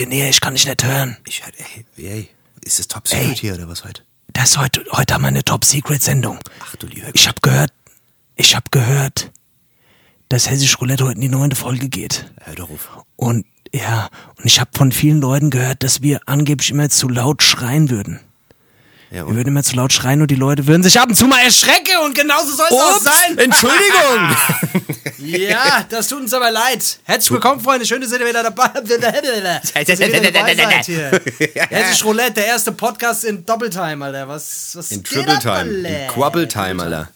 Bisschen näher, ich kann dich nicht hören. Ich ey, ey, ist das Top Secret hier oder was heute? Das heute, heute haben wir eine Top-Secret-Sendung. Ach du liebe Ich hab gehört, ich hab gehört, dass Hessisch Roulette heute in die neunte Folge geht. Hör doch auf. Und ja, und ich habe von vielen Leuten gehört, dass wir angeblich immer zu laut schreien würden. Ja, Wir würden immer zu laut schreien und die Leute würden sich ab und zu mal erschrecken und genauso soll es auch sein. Entschuldigung! Ja, das tut uns aber leid. Herzlich willkommen, Freunde. Schön, dass ihr wieder dabei seid hier. Hessisch Roulette, der erste Podcast in Doppeltime, Alter. Was, was In Triple ab, Time, Alter? in Quabble Time, Alter.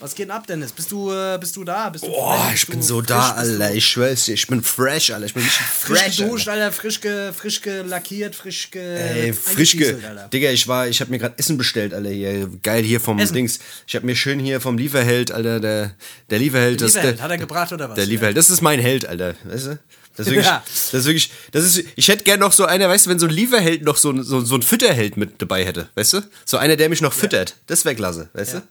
Was geht denn ab, Dennis? Bist du, äh, bist du da? Bist du Boah, fresh? ich Bist bin so frisch? da, Alter. Ich schwör's dir, ich bin fresh, Alter. Ich bin richtig Frisch fresh. geduscht, Alter. Alter. Frisch, ge, frisch gelackiert, frisch ge... Ey, frisch ge... Digga, ich war, ich hab mir gerade Essen bestellt, Alter, hier. Geil, hier vom Essen? Dings. Ich hab mir schön hier vom Lieferheld, Alter, der, der Lieferheld. Der das, Lieferheld, der, hat er gebracht oder was? Der Lieferheld, das ist mein Held, Alter. Weißt du? Das ist wirklich, Ja. das ist wirklich, das ist, ich hätte gern noch so einer, weißt du, wenn so ein Lieferheld noch so, ein- so, so ein Fütterheld mit dabei hätte, weißt du? So einer, der mich noch füttert. Das wäre klasse, weißt du?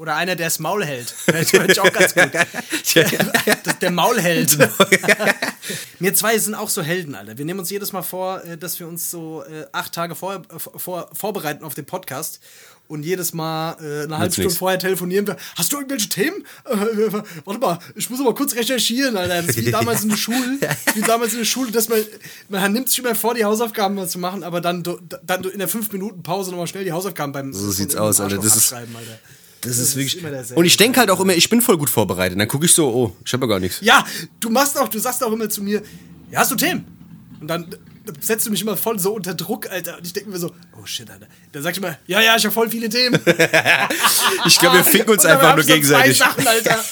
Oder einer, der das Maul hält. Das ich auch ganz gut. Das, der Maulheld. wir zwei sind auch so Helden, Alter. Wir nehmen uns jedes Mal vor, äh, dass wir uns so äh, acht Tage vor, äh, vor, vorbereiten auf den Podcast. Und jedes Mal äh, eine halbe Stunde nix. vorher telefonieren wir. Hast du irgendwelche Themen? Äh, warte mal, ich muss aber kurz recherchieren, Alter. Das ist wie damals in der Schule. Wie damals in der Schule, dass man, man nimmt sich immer vor, die Hausaufgaben mal zu machen, aber dann, dann in der 5-Minuten-Pause nochmal schnell die Hausaufgaben beim So sieht's aus, Alter. Das ist- Alter. Das, Das ist wirklich. Und ich denke halt auch immer, ich bin voll gut vorbereitet. Dann gucke ich so, oh, ich habe ja gar nichts. Ja, du machst auch, du sagst auch immer zu mir, ja, hast du Themen? Und dann äh, setzt du mich immer voll so unter Druck, Alter. Und ich denke mir so, oh shit, Alter. Dann sag ich immer, ja, ja, ich habe voll viele Themen. Ich glaube, wir ficken uns einfach hab nur gegenseitig. Zwei Sachen, Alter.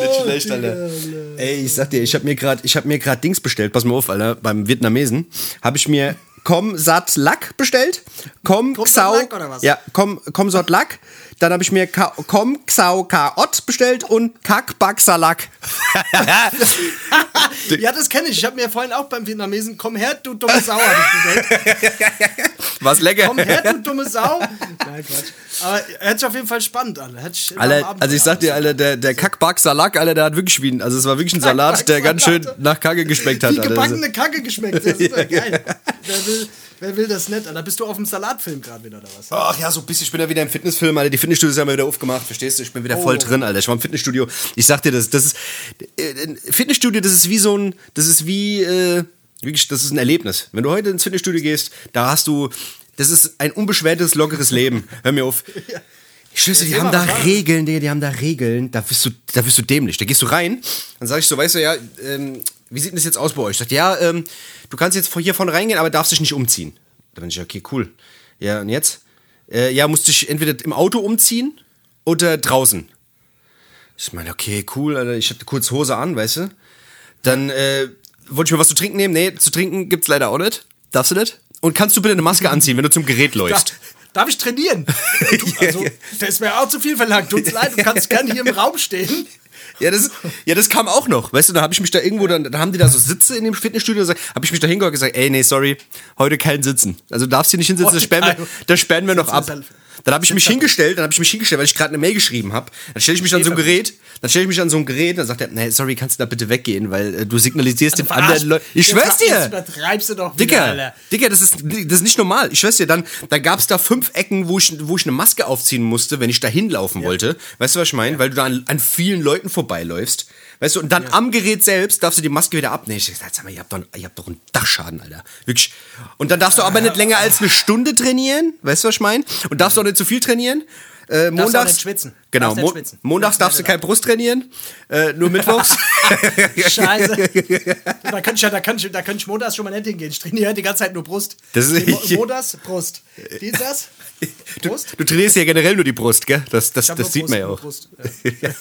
Nicht schlecht, Alter. Ey, ich sag dir, ich habe mir gerade, ich habe mir gerade Dings bestellt. Pass mal auf, Alter. Beim Vietnamesen habe ich mir Kom Sat Lak bestellt. Kom Xau. Ja, Kom Kom Sat Lak. Dann habe ich mir Ka Kom Xau Kaot bestellt und Kak Bak Salak. ja, das kenne ich. Ich habe mir vorhin auch beim Vietnamesen, komm her, du dumme Sau, hab ich gesagt. Was lecker. Komm her, du dumme Sau. Nein, Quatsch. Aber hört sich auf jeden Fall spannend an. Hört sich immer am Alter, Abend also ich sag dir, Alter, der, der Kackbak Salak, Alter, der hat wirklich wie ein, also es war wirklich ein Salat, der ganz schön nach Kacke geschmeckt hat, Wie Alter. gebackene Kacke geschmeckt. Das ist doch geil. Wer, will, das nicht? Alter, bist du auf dem Salatfilm gerade wieder oder was? Ach ja, so ein bisschen. Ich bin ja wieder im Fitnessfilm, Alter. Die Fitnessstudios haben wir wieder aufgemacht, verstehst du? Ich bin wieder voll Oh. drin, Alter. Ich war im Fitnessstudio. Ich sag dir das, das ist äh, Fitnessstudio, das ist wie so ein, das ist wie äh, wirklich, das ist ein Erlebnis. Wenn du heute ins Fitnessstudio gehst, da hast du, das ist ein unbeschwertes, lockeres Leben. Hör mir auf. Ich schwör's dir, die haben da? Regeln, Digga, die haben da Regeln, da wirst du, da wirst du dämlich. Da gehst du rein, dann sag ich so, weißt du, ja, ähm, wie sieht denn das jetzt aus bei euch? Ich sag, ja, ähm, du kannst jetzt hier vorne reingehen, aber darfst dich nicht umziehen. Da bin ich, okay, cool. Ja, und jetzt? Äh, ja, musst dich entweder im Auto umziehen oder draußen. Ich meine, okay, cool, Alter, ich hatte kurz Hose an, weißt du? Dann äh, wollte ich mir was zu trinken nehmen. Nee, zu trinken gibt's leider auch nicht. Darfst du nicht? Und kannst du bitte eine Maske anziehen, wenn du zum Gerät läufst? darf ich trainieren? Du, also, das ist mir auch zu viel verlangt. Tut's leid, du kannst gerne hier im Raum stehen. Ja, das, ja, das kam auch noch. Weißt du, da habe ich mich da irgendwo, dann, dann haben die da so Sitze in dem Fitnessstudio, da habe ich mich da hingehört und gesagt, ey, nee, sorry, heute kein Sitzen. Also du darfst hier nicht hinsitzen, da Heute sperren wir, kein- da sperren wir noch ab. Dann habe ich mich hingestellt, dann habe ich mich hingestellt, weil ich gerade eine Mail geschrieben habe. Dann stelle ich mich an so ein Gerät, dann stelle ich mich an so ein Gerät, dann sagt er, nee, sorry, kannst du da bitte weggehen, weil äh, du signalisierst den anderen Leuten. Ich schwör's dir! Jetzt übertreibst du doch wieder, Dicker, Alter. Dicker, das ist, das ist nicht normal. Ich schwör's dir, dann, dann gab's da fünf Ecken, wo ich, wo ich eine Maske aufziehen musste, wenn ich da hinlaufen wollte. Weißt du, was ich meine? Weil du da an, an vielen Leuten vorbeiläufst. Weißt du, und dann am Gerät selbst darfst du die Maske wieder abnehmen. Ich sag, sag mal, ihr habt, doch, ihr habt doch einen Dachschaden, Alter. Wirklich. Und dann darfst du aber nicht länger als eine Stunde trainieren. Weißt du, was ich meine? Und darfst auch nicht zu viel trainieren. Äh, montags, auch nicht schwitzen. Genau, Darfst nicht schwitzen. montags darfst du kein Brust trainieren, äh, nur mittwochs. Scheiße. da könnte ich ja, da könnte ich, da könnte ich montags schon mal nicht hingehen. Ich trainiere die ganze Zeit nur Brust. Das ist- Mo- montags, Brust. Dienstags, Brust. Du trainierst ja generell nur die Brust, gell? Das, das, das nur sieht man ja auch. Brust. Ja.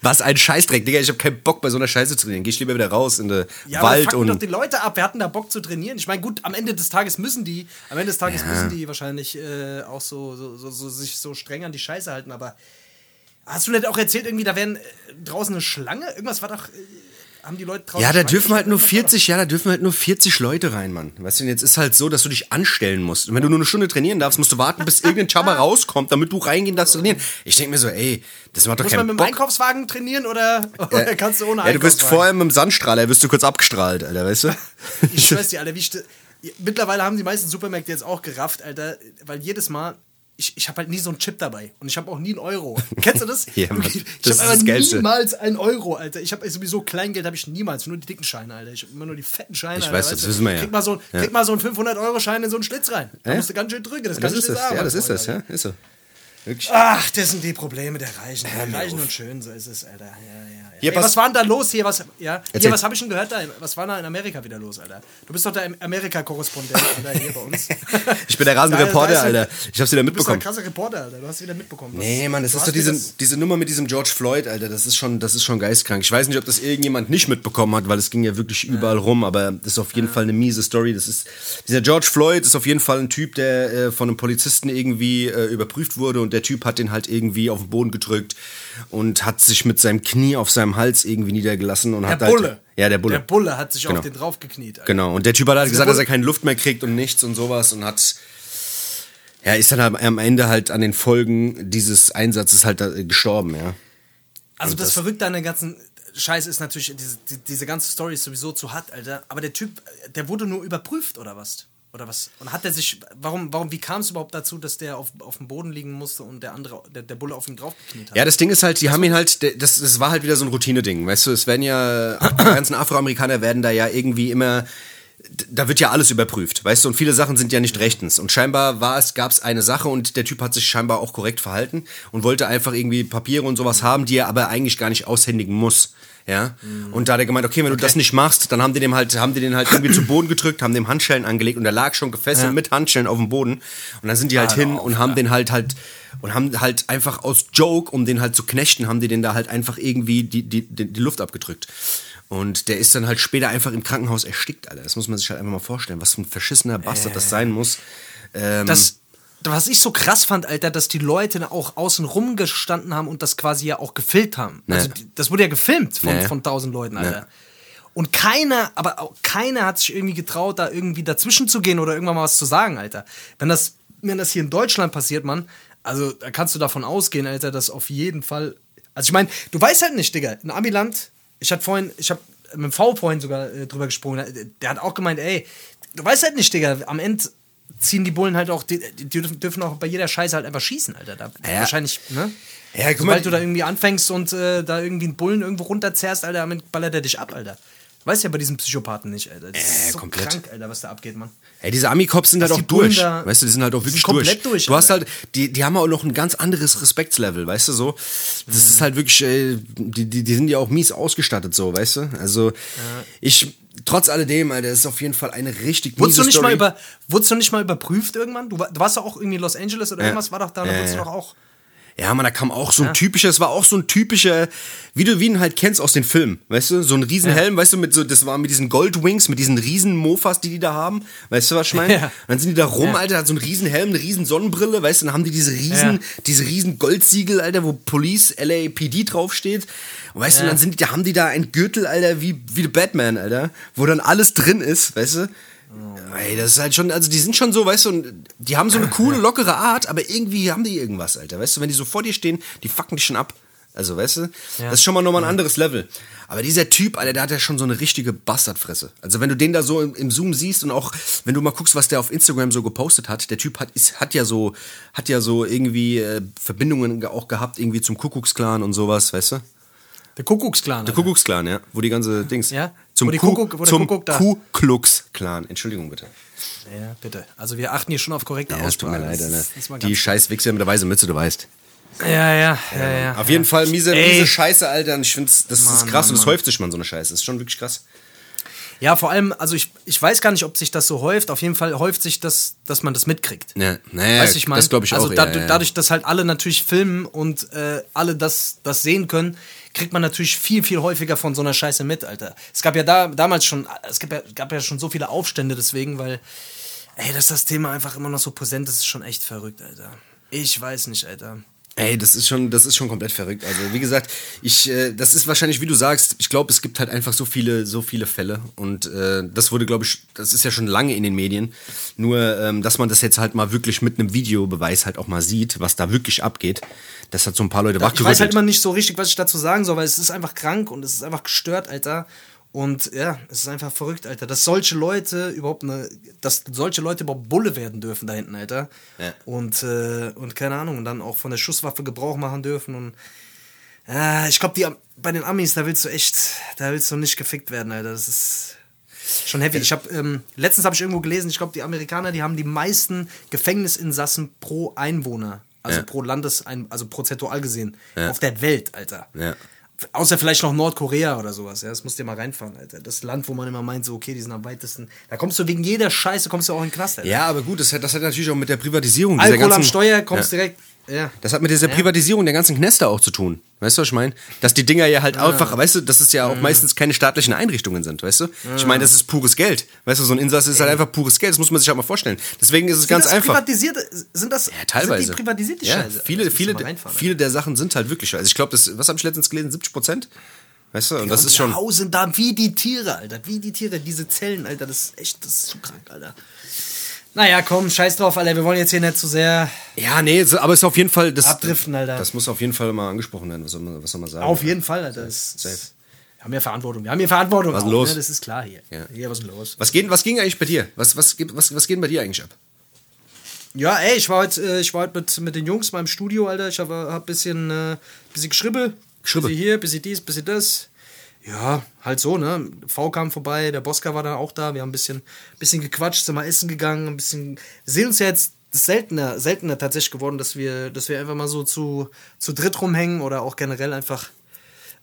Was ein Scheißdreck, Digga. Ich habe keinen Bock bei so einer Scheiße zu trainieren. Geh ich lieber wieder raus in den Ja, Wald fucken doch und. die Leute ab. Wir hatten da Bock zu trainieren. Ich meine, gut, am Ende des Tages müssen die, am Ende des Tages müssen die wahrscheinlich äh, auch so, so, so, so sich so streng an die Scheiße halten. Aber hast du nicht auch erzählt, irgendwie, da wären äh, draußen eine Schlange? Irgendwas war doch. Äh, haben die Leute draußen. Ja, da dürfen halt nur gestellt? 40, ja, da dürfen halt nur 40 Leute rein, Mann. Weißt du, jetzt ist halt so, dass du dich anstellen musst. Und wenn du nur eine Stunde trainieren darfst, musst du warten, bis irgendein Chaba rauskommt, damit du reingehen darfst trainieren. Ich denke mir so, ey, das macht doch Muss man keinen mit dem Bock. Einkaufswagen trainieren oder, oder kannst du ohne Ja, du bist Einkaufswagen? vorher mit dem Sandstrahler, wirst du kurz abgestrahlt, Alter, weißt du? Ich schwör's dir, Alter, wie Mittlerweile haben die meisten Supermärkte jetzt auch gerafft, Alter, weil jedes Mal. Ich, ich habe halt nie so einen Chip dabei und ich habe auch nie einen Euro. Kennst du das? Ja, Mann, ich das habe aber das niemals einen Euro, Alter. Ich habe sowieso Kleingeld, habe ich niemals, nur die dicken Scheine, Alter. Ich habe immer nur die fetten Scheine. Ich Alter, weiß, das du? wissen wir ja. Krieg mal so, Ja. krieg mal so einen 500-Euro-Schein in so einen Schlitz rein. Da Ja? musst du ganz schön drücken, das, Das kann ich ist dir das, sagen. ja, das ist das, ja, ist so. Wirklich. Ach, das sind die Probleme der Reichen. Die Reichen und schön, so ist es, Alter. Ja, ja, ja. Ey, was war denn da los hier? Was, ja? Erzähl. hier, was habe ich denn gehört da? Was war da in Amerika wieder los, Alter? Du bist doch der Amerika-Korrespondent, hier bei uns. Ich bin der rasende Reporter, Alter. Ich hab's wieder Du bist doch ein mitbekommen. krasser Reporter, Alter. Du hast wieder mitbekommen. was- Nee, Mann, das ist doch diese, diese Nummer mit diesem George Floyd, Alter, das ist schon, das ist schon geistkrank. Ich weiß nicht, ob das irgendjemand nicht mitbekommen hat, weil es ging ja wirklich überall rum, aber das ist auf jeden Fall eine miese Story. Das ist, dieser George Floyd ist auf jeden Fall ein Typ, der äh, von einem Polizisten irgendwie äh, überprüft wurde und der Typ hat den halt irgendwie auf den Boden gedrückt und hat sich mit seinem Knie auf seinem Hals irgendwie niedergelassen und Der hat Bulle. halt. Ja, der Bulle. Der Bulle hat sich Genau. auf den draufgekniet, Alter. Genau, und der Typ hat halt gesagt, dass er keine Luft mehr kriegt und nichts und sowas und hat. Ja, ist dann am- am Ende halt an den Folgen dieses Einsatzes halt äh, gestorben, ja. Also das, das- Verrückte an der ganzen Scheiße ist natürlich, diese, die, diese ganze Story ist sowieso zu hart, Alter. Aber der Typ, der wurde nur überprüft, oder was? Oder was? Und hat er sich, warum, warum, wie kam es überhaupt dazu, dass der auf, auf dem Boden liegen musste und der andere, der, der Bulle auf ihn draufgekniet hat? Ja, das Ding ist halt, die haben ihn halt, das, das war halt wieder so ein Routine-Ding, weißt du, es werden ja, die ganzen Afroamerikaner werden da ja irgendwie immer, da wird ja alles überprüft, weißt du, und viele Sachen sind ja nicht rechtens. Und scheinbar war es, gab es eine Sache und der Typ hat sich scheinbar auch korrekt verhalten und wollte einfach irgendwie Papiere und sowas haben, die er aber eigentlich gar nicht aushändigen muss. Ja, und da hat er gemeint, okay, wenn du das nicht machst, dann haben die dem halt, haben die den halt irgendwie zu Boden gedrückt, haben dem Handschellen angelegt und er lag schon gefesselt mit Handschellen auf dem Boden. Und dann sind die halt hin und haben den halt halt und haben halt einfach aus Joke, um den halt zu knechten, haben die den da halt einfach irgendwie die, die, die, die Luft abgedrückt. Und der ist dann halt später einfach im Krankenhaus erstickt, Alter. Das muss man sich halt einfach mal vorstellen, was für ein verschissener Bastard das sein muss. Ähm, Das, was ich so krass fand, Alter, dass die Leute auch außen rum gestanden haben und das quasi ja auch gefilmt haben. Also die, das wurde ja gefilmt von, Nee. von tausend Leuten, Alter. Und keiner, aber auch keiner hat sich irgendwie getraut, da irgendwie dazwischen zu gehen oder irgendwann mal was zu sagen, Alter. Wenn das, wenn das hier in Deutschland passiert, Mann, also da kannst du davon ausgehen, Alter, dass auf jeden Fall. Also ich meine, du weißt halt nicht, Digga, in Amiland, ich hatte vorhin, ich habe mit dem V vorhin sogar äh, drüber gesprochen, der, der hat auch gemeint, ey, du weißt halt nicht, Digga, am Ende ziehen die Bullen halt auch, die, die dürfen, auch bei jeder Scheiße halt einfach schießen, Alter. Da Ja. Wahrscheinlich, ne? Ja, guck mal. Sobald du da irgendwie anfängst und äh, da irgendwie einen Bullen irgendwo runterzerrst, Alter, damit ballert er dich ab, Alter. Weißt ja bei diesem Psychopathen nicht, Alter. Das Äh, ist so komplett. krank, Alter, was da abgeht, Mann. Ey, diese Ami-Cops sind halt auch durch. da- weißt du, die sind halt auch wirklich komplett durch. durch, Du hast halt, die, die haben auch noch ein ganz anderes Respektslevel, weißt du so. Das ist halt wirklich, äh, die, die, die sind ja auch mies ausgestattet so, weißt du. Also ich, trotz alledem, Alter, das ist auf jeden Fall eine richtig Wurdest miese du, nicht Story. mal über, wurdest du nicht mal überprüft irgendwann? Du, du warst doch auch irgendwie in Los Angeles oder irgendwas, war doch da, da Ja, wurdest du doch auch. Ja, man, da kam auch so ein typischer, es war auch so ein typischer, wie du ihn halt kennst aus den Filmen, weißt du, so ein Riesenhelm, weißt du, mit so, das war mit diesen Goldwings, mit diesen riesen Mofas, die die da haben, weißt du, was ich meine? Ja. Dann sind die da rum, Ja. Alter, hat so ein Riesenhelm, eine riesen Sonnenbrille, weißt du, dann haben die diese riesen, Ja. diese riesen Goldsiegel, Alter, wo Police, LAPD draufsteht. Und weißt du, Ja. dann sind die, da haben die da ein Gürtel, Alter, wie, wie der Batman, Alter, wo dann alles drin ist, weißt du? Ey, das ist halt schon, also die sind schon so, weißt du, die haben so eine coole, lockere Art, aber irgendwie haben die irgendwas, Alter. Weißt du, wenn die so vor dir stehen, die fucken dich schon ab. Also, weißt du, das ist schon mal nochmal ein anderes Level. Aber dieser Typ, Alter, der hat ja schon so eine richtige Bastardfresse. Also, wenn du den da so im, im Zoom siehst und auch, wenn du mal guckst, was der auf Instagram so gepostet hat, der Typ hat, ist, hat ja so, hat ja so irgendwie äh, Verbindungen auch gehabt, irgendwie zum Kuckucksklan und sowas, weißt du? Der Kuckucksklan. Der Kuckucksklan, ja. Wo die ganze Dings. Ja? Zum, Wo Kuckuck- wo der zum Ku Klux Klan. Entschuldigung bitte. Ja, bitte. Also wir achten hier schon auf korrekte Ja, es tut mir Aussprache. leid, ist- ist mal Die scheiß Wichser mit der weißen Mütze, du weißt. Ja, ja, ja, ja. Auf jeden Fall miese, Ey. miese Scheiße, Alter. Und ich finde, das ist Mann, krass Mann, und es Mann. häuft sich man so eine Scheiße. Das ist schon wirklich krass. Ja, vor allem, also ich, ich weiß gar nicht, ob sich das so häuft. Auf jeden Fall häuft sich das, dass man das mitkriegt. Ja, naja, Weißt du, ich meine? das glaube ich also auch. da, ja, ja. dadurch, dass halt alle natürlich filmen und äh, alle das, das sehen können, kriegt man natürlich viel, viel häufiger von so einer Scheiße mit, Alter. Es gab ja da, damals schon, es gab ja, gab ja schon so viele Aufstände deswegen, weil, ey, dass das Thema einfach immer noch so präsent ist, ist schon echt verrückt, Alter. Ich weiß nicht, Alter. Ey, das ist schon, das ist schon komplett verrückt. Also wie gesagt, ich, äh, das ist wahrscheinlich, wie du sagst, ich glaube, es gibt halt einfach so viele, so viele Fälle und äh, das wurde, glaube ich, das ist ja schon lange in den Medien. Nur, ähm, dass man das jetzt halt mal wirklich mit einem Videobeweis halt auch mal sieht, was da wirklich abgeht, das hat so ein paar Leute Ich weiß halt wachgerüttelt. immer nicht so richtig, was ich dazu sagen soll, weil es ist einfach krank und es ist einfach gestört, Alter. Und ja, es ist einfach verrückt, Alter, dass solche Leute überhaupt eine, dass solche Leute überhaupt Bulle werden dürfen da hinten, Alter. Ja. Und, äh, und keine Ahnung, und dann auch von der Schusswaffe Gebrauch machen dürfen und äh, ich glaube, die bei den Amis, da willst du echt, da willst du nicht gefickt werden, Alter. Das ist schon heavy. Ich habe ähm, letztens habe ich irgendwo gelesen, ich glaube, die Amerikaner, die haben die meisten Gefängnisinsassen pro Einwohner, also Ja. pro Landesein, also prozentual gesehen, Ja. auf der Welt, Alter. Ja. Außer vielleicht noch Nordkorea oder sowas, ja. Das musst du dir mal reinfahren, Alter. Das Land, wo man immer meint, so, okay, die sind am weitesten. Da kommst du wegen jeder Scheiße, kommst du auch in den Knast, Alter. Ja, aber gut, das hat, das hat natürlich auch mit der Privatisierung Alkohol am Steuer, kommst ja. direkt, ja. Das hat mit dieser Privatisierung der ganzen Knäste auch zu tun. Weißt du, was ich meine? Dass die Dinger ja halt einfach, weißt du, dass es ja auch meistens keine staatlichen Einrichtungen sind, weißt du? Ich meine, das ist pures Geld. Weißt du, so ein Insasse ist halt einfach pures Geld. Das muss man sich halt mal vorstellen. Deswegen ist es ganz sind das einfach. Privatisiert, sind das Ja, teilweise. Sind die privatisiert, die ja, Scheiße? viele, viele, reinfahren, viele der Sachen sind halt wirklich. Also ich glaube, das, was habe ich letztens gelesen? 70 Prozent? Weißt du? Und das und ist die schon. hausen da wie die Tiere, Alter. Wie die Tiere, diese Zellen, Alter. Das ist echt, das ist so krank, Alter. Naja, komm, scheiß drauf, Alter. Wir wollen jetzt hier nicht zu sehr Ja, nee, so- aber es ist auf jeden Fall. Das, abdriften, Alter. Das muss auf jeden Fall mal angesprochen werden. Was soll man, was soll man sagen? Auf jeden Fall, Alter. Das, Safe. wir haben ja Verantwortung. Wir haben hier Verantwortung. Was ist auch, los? Ne? Das ist klar hier. Ja. Hier, was ist los? Was, geht, was ging eigentlich bei dir? Was, was, geht- was, was geht bei dir eigentlich ab? Ja, ey, ich war heute, äh, ich war heute mit, mit den Jungs mal im Studio, Alter. Ich habe hab bisschen, äh, bisschen geschribbel. Geschribbel. Bisschen hier, bisschen dies, bisschen das. Ja, halt so, ne? V kam vorbei, der Boska war dann auch da. Wir haben ein bisschen, bisschen gequatscht, sind mal essen gegangen, ein bisschen. Wir sehen uns ja jetzt seltener, seltener tatsächlich geworden, dass wir, dass wir einfach mal so zu, zu dritt rumhängen oder auch generell einfach,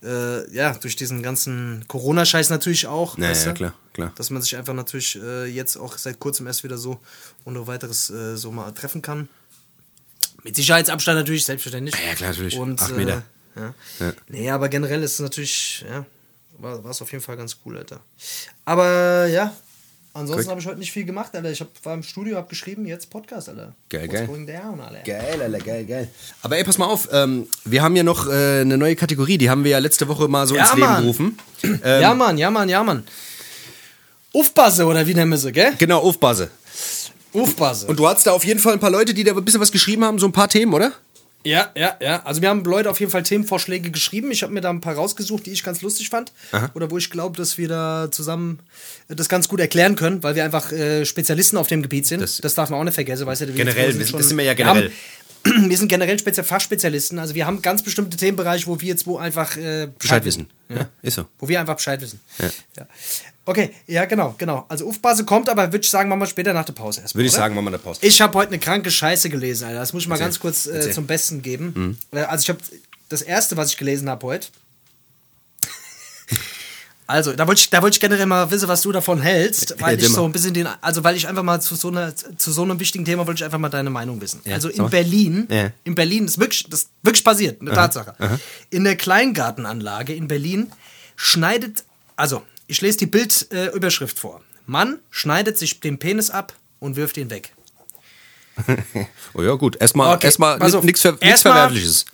äh, ja, durch diesen ganzen Corona-Scheiß natürlich auch. Ja, ja, klar, klar. Dass man sich einfach natürlich äh, jetzt auch seit kurzem erst wieder so ohne weiteres äh, so mal treffen kann. Mit Sicherheitsabstand natürlich, selbstverständlich. Ja, ja, klar, natürlich. Und, Acht Meter. Äh, ja. Ja. Nee, aber generell ist es natürlich, ja, war es auf jeden Fall ganz cool, Alter. Aber ja, ansonsten habe ich heute nicht viel gemacht, Alter. Ich hab, war im Studio, hab geschrieben, jetzt Podcast, Alter. Geil, What's geil. going down, Alter? Geil, Alter, geil, geil. Aber ey, pass mal auf, ähm, wir haben ja noch äh, eine neue Kategorie, die haben wir ja letzte Woche mal so Ja, ins Leben Mann. gerufen. ja, Mann, ja, Mann, ja, Mann. Aufpasse, oder wie nennen wir sie, gell? Genau, Aufbase. Aufpasse. Und du hattest da auf jeden Fall ein paar Leute, die da ein bisschen was geschrieben haben, so ein paar Themen, oder? Ja, ja, ja. Also wir haben Leute auf jeden Fall Themenvorschläge geschrieben. Ich habe mir da ein paar rausgesucht, die ich ganz lustig fand. Oder wo ich glaube, dass wir da zusammen das ganz gut erklären können, weil wir einfach äh, Spezialisten auf dem Gebiet sind. Das- Das, darf man auch nicht vergessen, weißt du? Generell, sind wir sind- schon- das sind wir ja generell. Wir sind generell Spezi Fachspezialisten. Also wir haben ganz bestimmte Themenbereiche, wo wir jetzt wo einfach äh, Bescheid wissen. Ja, ist so. Wo wir einfach Bescheid wissen. Ja. Ja. Okay, ja, genau, genau. Also Aufbase kommt, aber würde ich sagen, machen wir später nach der Pause erstmal. Würde ich sagen, machen wir eine Pause. Ich habe heute eine kranke Scheiße gelesen, Alter. Das muss ich mal Erzähl. ganz kurz äh, zum Besten geben. Mhm. Äh, Also ich habe das erste, was ich gelesen habe heute. Also, da wollte ich, da wollte ich generell mal wissen, was du davon hältst, weil Ja, ich so ein bisschen den, also weil ich einfach mal zu so, einer, zu so einem wichtigen Thema wollte ich einfach mal deine Meinung wissen. Ja, also in mal. Berlin, Ja. in Berlin, das ist wirklich, das ist wirklich passiert, eine Tatsache. In der Kleingartenanlage in Berlin schneidet, also ich lese die Bildüberschrift äh, vor. Mann schneidet sich den Penis ab und wirft ihn weg. Oh ja, gut. Erstmal Okay, erstmal nichts ver Erstmal- Verwerfliches.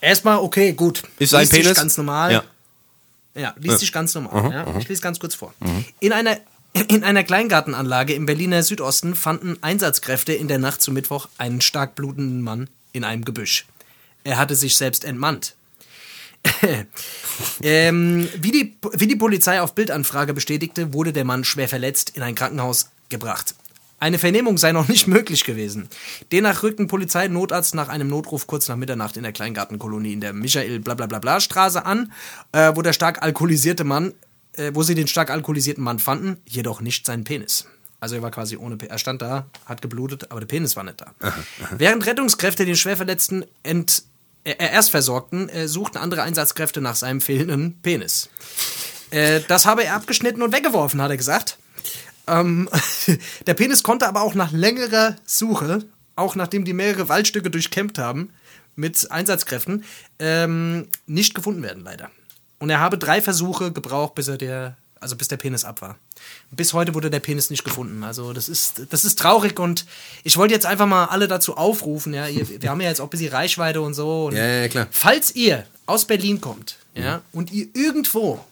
Erstmal, okay, gut. Ist sich Penis? ganz normal. Ja. Ja, liest sich ganz normal. ja. Ich lese ganz kurz vor. In einer In einer Kleingartenanlage im Berliner Südosten fanden Einsatzkräfte in der Nacht zu Mittwoch einen stark blutenden Mann in einem Gebüsch. Er hatte sich selbst entmannt. ähm, wie, die, wie die Polizei auf Bildanfrage bestätigte, wurde der Mann schwer verletzt in ein Krankenhaus gebracht. Eine Vernehmung sei noch nicht möglich gewesen. Demnach rückten Polizei und Notarzt nach einem Notruf kurz nach Mitternacht in der Kleingartenkolonie in der Michael Blablabla Straße an, äh, wo der stark alkoholisierte Mann, äh, wo sie den stark alkoholisierten Mann fanden, jedoch nicht seinen Penis. Also er war quasi ohne Penis. Er stand da, hat geblutet, aber der Penis war nicht da. Aha, aha. Während Rettungskräfte den Schwerverletzten ent, äh, erst versorgten, äh, suchten andere Einsatzkräfte nach seinem fehlenden Penis. Äh, das habe er abgeschnitten und weggeworfen, hat er gesagt. Ähm, der Penis konnte aber auch nach längerer Suche, auch nachdem die mehrere Waldstücke durchkämmt haben mit Einsatzkräften, ähm, nicht gefunden werden, leider. Und er habe drei Versuche gebraucht, bis er der, also bis der Penis ab war. Bis heute wurde der Penis nicht gefunden. Also das ist, das ist traurig und ich wollte jetzt einfach mal alle dazu aufrufen. Ja, ihr, wir haben ja jetzt auch ein bisschen Reichweite und so. Und ja, ja, klar. Falls ihr aus Berlin kommt, ja, mhm. und ihr irgendwo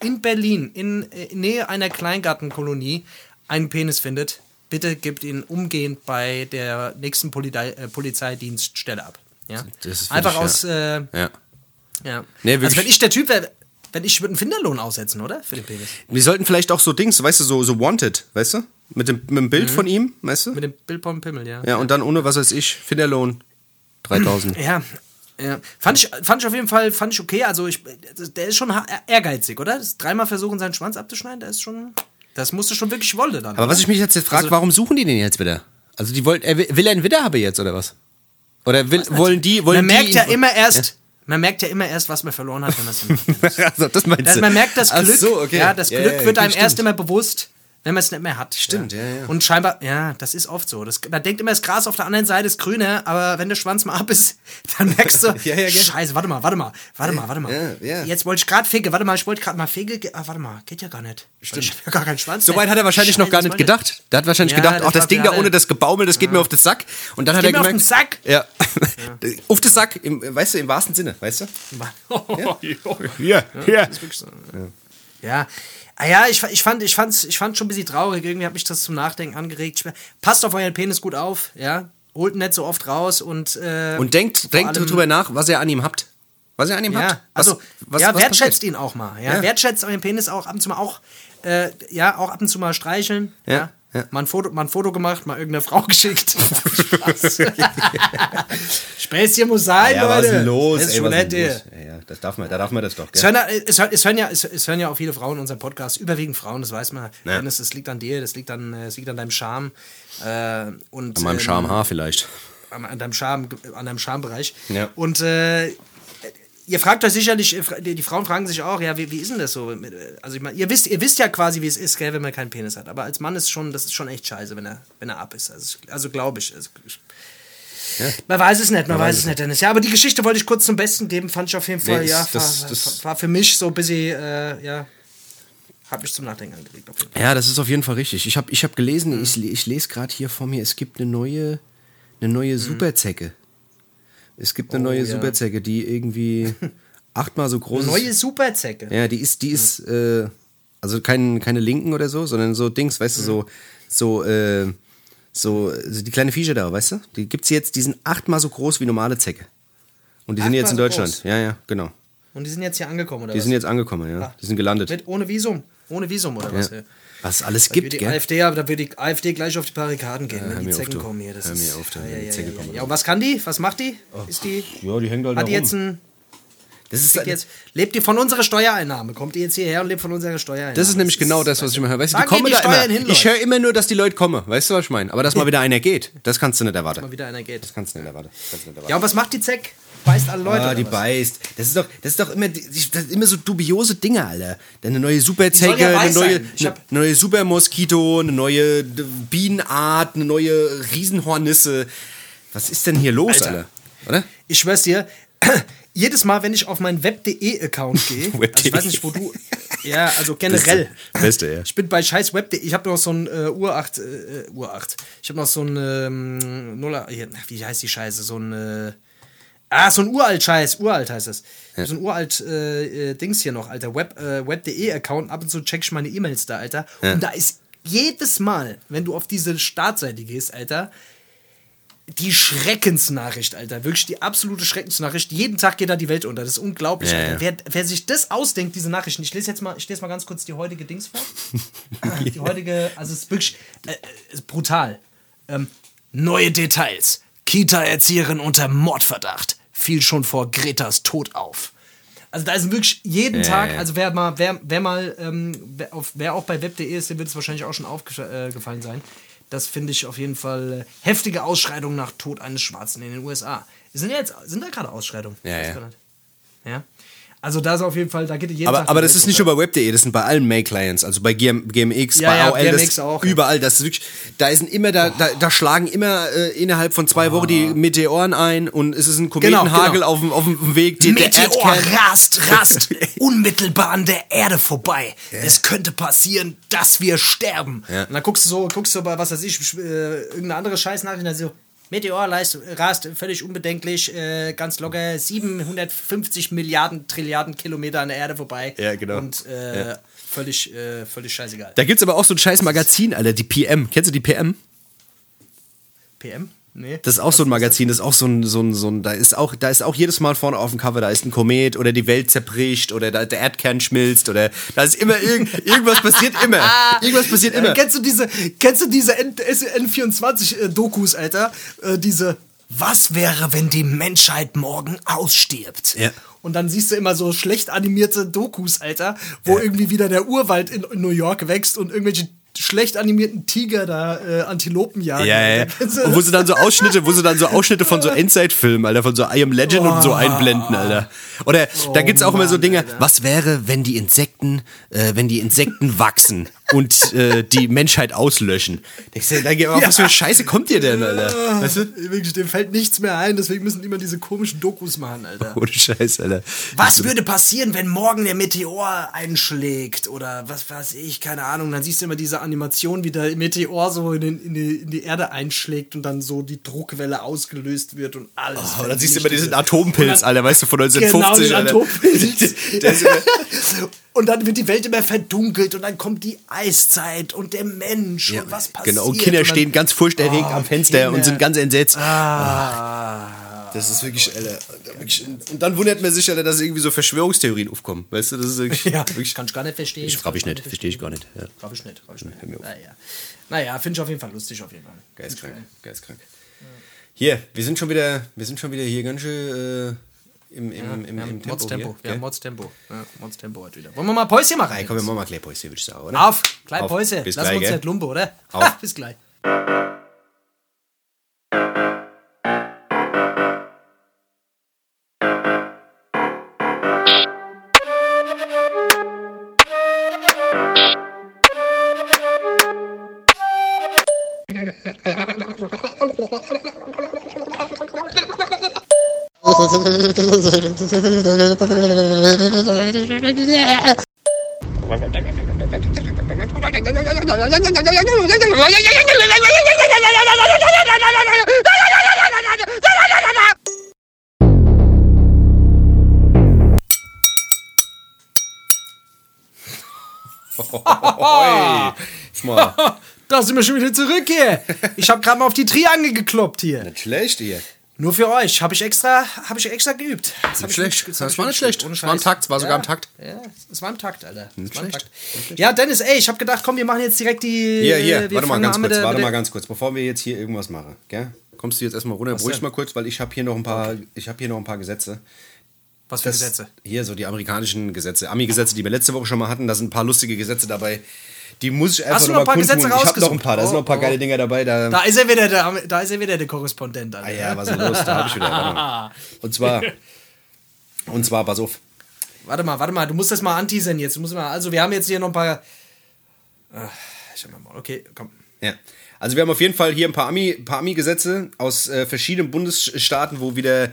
in Berlin, in, in Nähe einer Kleingartenkolonie, einen Penis findet, bitte gebt ihn umgehend bei der nächsten Polizei, äh, Polizeidienststelle ab. Ja? Einfach aus. Äh, ja. ja. Nee, also, wenn ich der Typ wäre, wenn ich würde einen Finderlohn aussetzen, oder? Für den Penis. Wir sollten vielleicht auch so Dings, weißt du, so, so Wanted, weißt du? Mit dem, mit dem Bild mhm. von ihm, weißt du? Mit dem Bild vom Pimmel, ja. Ja, und dann ohne, was weiß ich, Finderlohn 3000. Ja, ja, fand ich, fand ich auf jeden Fall, fand ich okay. Also ich, der ist schon ehrgeizig, oder? Das dreimal versuchen, seinen Schwanz abzuschneiden, der ist schon, das musste schon wirklich wollen dann. Aber oder? was ich mich jetzt frage, also, warum suchen die den jetzt wieder? Also die wollen, er will, will er einen Widderhabe jetzt oder was? Oder will, wollen die, wollen Man merkt ja immer erst, ja? man merkt ja immer erst, was man verloren hat, wenn man es also, das meinst also, Man merkt das Glück, so, okay. ja, das Glück ja, wird einem erst immer bewusst, wenn man es nicht mehr hat. Stimmt, ja. ja, ja. Und scheinbar, ja, das ist oft so. Das, man denkt immer, das Gras auf der anderen Seite ist grüner, aber wenn der Schwanz mal ab ist, dann merkst du, ja, ja, Scheiße, warte mal, warte mal, warte mal, warte mal. Jetzt wollte ich gerade fege, warte mal, ich wollte gerade mal fege, ah, warte mal, geht ja gar nicht. Stimmt. Ich hab ja gar keinen Schwanz. Soweit hat er wahrscheinlich Scheiße, noch gar nicht gedacht. Der hat wahrscheinlich gedacht, ach, das Ding da ohne das Gebaumel, das geht mir auf den Sack. Und dann das hat er gemerkt. Auf den Sack? Ja. auf den Sack, im, weißt du, im wahrsten Sinne, weißt du? Ja, ja. Ja, Ah ja, ich, ich, fand, ich, fand's, ich schon ein bisschen traurig. Irgendwie hat mich das zum Nachdenken angeregt. Passt auf euren Penis gut auf, ja. Holt ihn nicht so oft raus und. Äh, und denkt, denkt drüber nach, was ihr an ihm habt. Was ihr an ihm ja, habt. Was, also, was, ja, was wertschätzt passiert? ihn auch mal. Ja? ja. Wertschätzt euren Penis auch ab und zu mal auch, äh, ja, auch ab und zu mal streicheln. ja. ja. Ja. Mal, ein Foto, mal ein Foto gemacht, mal irgendeine Frau geschickt. Späßchen muss sein, ja, Leute. Was ist los? Das ist schon nett, ja, ja, das darf man, da darf man das doch. Es hören, ja, es, es, hören ja, es, es, hören ja auch viele Frauen unseren Podcast, überwiegend Frauen, das weiß man. Ja. Dennis, es liegt an dir, das liegt an, es liegt an deinem Charme. Äh, und, an meinem ähm, Charmehaar vielleicht. An, an deinem Charme, an deinem Charmebereich. Ja. Und äh, ihr fragt euch sicherlich, die Frauen fragen sich auch, ja, wie, wie ist denn das so? Also ich meine, ihr wisst, ihr wisst ja quasi, wie es ist, gell, wenn man keinen Penis hat. Aber als Mann ist schon, das ist schon echt scheiße, wenn er, wenn er ab ist. Also, also glaube ich. Also, ja. Man weiß es nicht, man, man weiß es nicht, Dennis. Ja, aber die Geschichte wollte ich kurz zum Besten geben, fand ich auf jeden Fall, nee, ja, das, war, das, war, für mich so ein bisschen, äh, ja, hat mich zum Nachdenken angeregt. Ja, das ist auf jeden Fall richtig. Ich habe ich hab gelesen, mhm. ich, ich lese gerade hier vor mir, es gibt eine neue, eine neue mhm. Superzecke. Es gibt eine oh, neue ja. Superzecke, die irgendwie achtmal so groß ist. Neue Superzecke? Ja, die ist, die ist, äh, also kein, keine Linken oder so, sondern so Dings, weißt du, so, so, äh, so, so die kleine Viecher da, weißt du? Die gibt's jetzt, die sind achtmal so groß wie normale Zecke. Und die achtmal sind jetzt in Deutschland. So ja, ja, genau. Und die sind jetzt hier angekommen, oder Die was? sind jetzt angekommen, ja. Ah. Die sind gelandet. Mit, ohne Visum. Ohne Visum, oder ja. was? Was es alles da gibt, die gell? AfD, aber da wird die AfD gleich auf die Barrikaden gehen, ja, wenn die Zecken kommen hier. Das hör ist, mir auf, da, ja, ja, ja, ja, und was kann die? Was macht die? Oh. Ist die? Ja, die hängt halt Hat die jetzt ein das ist jetzt, lebt die von unserer Steuereinnahme? Kommt die jetzt hierher und lebt von unserer Steuereinnahme? Das ist nämlich genau das, was ich immer höre. Weißt du, die kommen die da immer. Hin, ich höre immer nur, dass die Leute kommen. Weißt du, was ich meine? Aber dass mal wieder einer geht, das kannst du nicht erwarten. Dass mal wieder einer geht. Das kannst du nicht erwarten. Nicht erwarten. Ja, und was macht die Zeck? Beißt alle Leute. Ah, die beißt. Das ist doch, das ist doch immer, das ist immer so dubiose Dinge, Alter. Eine neue Superzecke, ja eine neue, eine neue Supermoskito, eine neue Bienenart, eine neue Riesenhornisse. Was ist denn hier los, Alter? Alter? Oder? Ich schwör's dir, jedes Mal, wenn ich auf meinen web.de-Account gehe, also ich weiß nicht, wo du. Ja, also generell. Beste, Beste ja. Ich bin bei scheiß web.de, ich habe noch so ein äh, Uhr 8, äh, Uhr 8. Ich habe noch so ein ähm, Nuller, wie heißt die Scheiße, so ein äh, Ah, so ein uralt Scheiß, uralt heißt das. Ja. So ein uralt äh, äh, Dings hier noch, Alter. Web, äh, Web.de Account. Ab und zu check ich meine E-Mails da, Alter. Ja. Und da ist jedes Mal, wenn du auf diese Startseite gehst, Alter, die Schreckensnachricht, Alter. Wirklich die absolute Schreckensnachricht. Jeden Tag geht da die Welt unter. Das ist unglaublich, Ja, Alter. Wer, wer sich das ausdenkt, diese Nachrichten, ich lese jetzt mal, ich lese mal ganz kurz die heutige Dings vor. die heutige, also es ist wirklich äh, ist brutal. Ähm, neue Details. Kita-Erzieherin unter Mordverdacht. Fiel schon vor Gretas Tod auf. Also da ist wirklich jeden Ja, Tag, also wer mal, wer, wer mal, ähm, wer, auf, wer auch bei web.de ist, dem wird es wahrscheinlich auch schon aufgefallen sein. Das finde ich auf jeden Fall äh, heftige Ausschreitungen nach Tod eines Schwarzen in den USA. Sind ja jetzt, sind da gerade Ausschreitungen? Ja, ja. Ja. Also da ist auf jeden Fall, da geht jeden Aber, Tag aber das Welt ist nicht nur bei web.de, das sind bei allen Mail-Clients, also bei GM, GMX, Ja, bei ja, AOL, GMX das, auch, ja. überall, das ist wirklich, da sind immer, da, da, da schlagen immer äh, innerhalb von zwei Wochen die Meteoren ein und es ist ein Kometenhagel genau. auf, dem, auf dem Weg, die, Meteor rast, rast unmittelbar an der Erde vorbei. Es könnte passieren, dass wir sterben. Ja. Und dann guckst du so, guckst du bei, was weiß ich, äh, irgendeine andere Scheißnachricht, dann so, Meteor rast völlig unbedenklich, äh, ganz locker 750 Milliarden Trilliarden Kilometer an der Erde vorbei. Ja, genau. Und äh, völlig, äh, völlig scheißegal. Da gibt's aber auch so ein scheiß Magazin, Alter, die PM. Kennst du die PM? PM? Nee. Das ist auch so ein Magazin, das ist auch so ein, so ein, so ein, da ist auch, da ist auch jedes Mal vorne auf dem Cover, da ist ein Komet oder die Welt zerbricht oder da, der Erdkern schmilzt oder da ist immer irgend, irgendwas passiert immer. Irgendwas passiert immer. Äh, kennst du diese, kennst du diese N N24-Dokus, Alter? Äh, diese, was wäre, wenn die Menschheit morgen ausstirbt? Ja. Und dann siehst du immer so schlecht animierte Dokus, Alter, wo irgendwie wieder der Urwald in, in New York wächst und irgendwelche schlecht animierten Tiger da äh, Antilopen jagen. Ja, ja. Und wo sie dann so Ausschnitte, wo sie dann so Ausschnitte von so Endzeit-Filmen, Alter, von so I Am Legend und so einblenden, Alter. Oder da gibt's auch immer so Mann, Dinge, Alter. was wäre, wenn die Insekten, äh, wenn die Insekten wachsen und äh, die Menschheit auslöschen? Ich sag, da, auf was für eine Scheiße kommt ihr denn, Alter? Weißt du? Wirklich, dem fällt nichts mehr ein, deswegen müssen die immer diese komischen Dokus machen, Alter. Ohne Scheiß, Alter. Was würde passieren, wenn morgen der Meteor einschlägt? Oder was weiß ich, keine Ahnung. Dann siehst du immer diese Animation, wie der Meteor so in, den, in, die, in die Erde einschlägt und dann so die Druckwelle ausgelöst wird und alles. Oh, und dann siehst du immer diesen. Atompilz, dann- Alter, weißt du, von Genau, 1950. den Alter. Atompilz. Und dann wird die Welt immer verdunkelt und dann kommt die Eiszeit und der Mensch und was passiert. Genau, und Kinder und dann, stehen ganz furchterregt Oh, am Fenster Kinder. und sind ganz entsetzt. Ah. Das ist wirklich, Alter. Wirklich, und dann wundert man sich, Alter, dass irgendwie so Verschwörungstheorien aufkommen. Weißt du, das ist wirklich. Ja, wirklich kann ich gar nicht verstehen. ich frage ich nicht, verstehe ich gar nicht. Ja. Raff ich nicht, raff ich nicht. hör mir auf. Naja, naja finde ich auf jeden Fall lustig, auf jeden Fall. Geistkrank, geistkrank. Hier, wir sind schon wieder, wir sind schon wieder hier ganz schön äh, im, im, im, Wir haben im Tempo. Mods Tempo. Hier, Wir haben gell? Mods Tempo. Ja, Mods Tempo heute wieder. Wollen wir mal Päuschen machen? Hey, komm, wir machen mal gleich Päuschen, würde ich sagen, oder? Auf, klein Auf. Päuschen. Bis Lassen gleich, uns gell? nicht lumpe, oder? Auf. Ha, bis gleich. Hoi. Jetzt mal. Da sind wir schon wieder zurück hier. Ich habe gerade mal auf die Triangel gekloppt hier. Nicht schlecht hier. Nur für euch. Habe ich extra, habe ich extra geübt. Das Nicht ich schlecht. das Das ich war nicht schlecht. Es war im Scheiß. Takt, war sogar im Ja, Takt. Ja, es war im Takt, Alter. Im schlecht. Takt. Ja, Dennis, ey, ich habe gedacht, komm, wir machen jetzt direkt die. Hier, hier, warte mal ganz kurz, der- warte mal ganz kurz, bevor wir jetzt hier irgendwas machen, gell? Kommst du jetzt erstmal runter, beruhig mal kurz, weil ich habe hier noch ein paar, ich habe hier noch ein paar Gesetze. Was für Das- Gesetze? Hier so die amerikanischen Gesetze, Ami-Gesetze, die wir letzte Woche schon mal hatten, da sind ein paar lustige Gesetze dabei. Die muss ich einfach Hast du noch noch ein paar Gesetze kundtun. Ich habe noch ein rausgesucht? paar, da sind noch ein paar Oh, geile oh. Dinger dabei. Da, Da ist er wieder der, da ist er wieder der Korrespondent, Alter. ah ja, was ist los? Da habe ich wieder. Mal. Und zwar, und zwar, pass auf. Warte mal, warte mal, du musst das mal anteasern jetzt. Du musst mal, also wir haben jetzt hier noch ein paar. Ach, ich hab mal, okay, komm. Ja. Also wir haben auf jeden Fall hier ein paar Ami- Ami-Gesetze aus äh, verschiedenen Bundesstaaten, wo wieder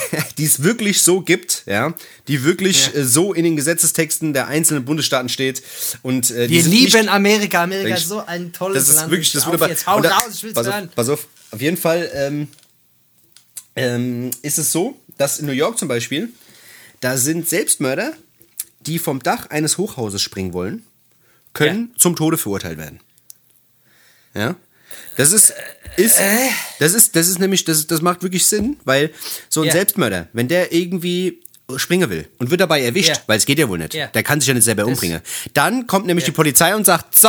die es wirklich so gibt, ja, die wirklich Ja. äh, so in den Gesetzestexten der einzelnen Bundesstaaten steht und äh, die Wir lieben nicht, Amerika. Amerika ist so ein tolles das ist Land. wirklich das Auf wunderbar. Jetzt hau da- raus, ich will's pass hören. auf, pass auf, auf jeden Fall ähm, ähm, ist es so, dass in New York zum Beispiel, da sind Selbstmörder, die vom Dach eines Hochhauses springen wollen, können zum Tode verurteilt werden. Ja. Das ist, ist, das ist, das ist nämlich, das, das macht wirklich Sinn, weil so ein Ja. Selbstmörder, wenn der irgendwie springen will und wird dabei erwischt, Ja. weil es geht ja wohl nicht, Ja. der kann sich ja nicht selber umbringen, dann kommt nämlich die Polizei und sagt, so,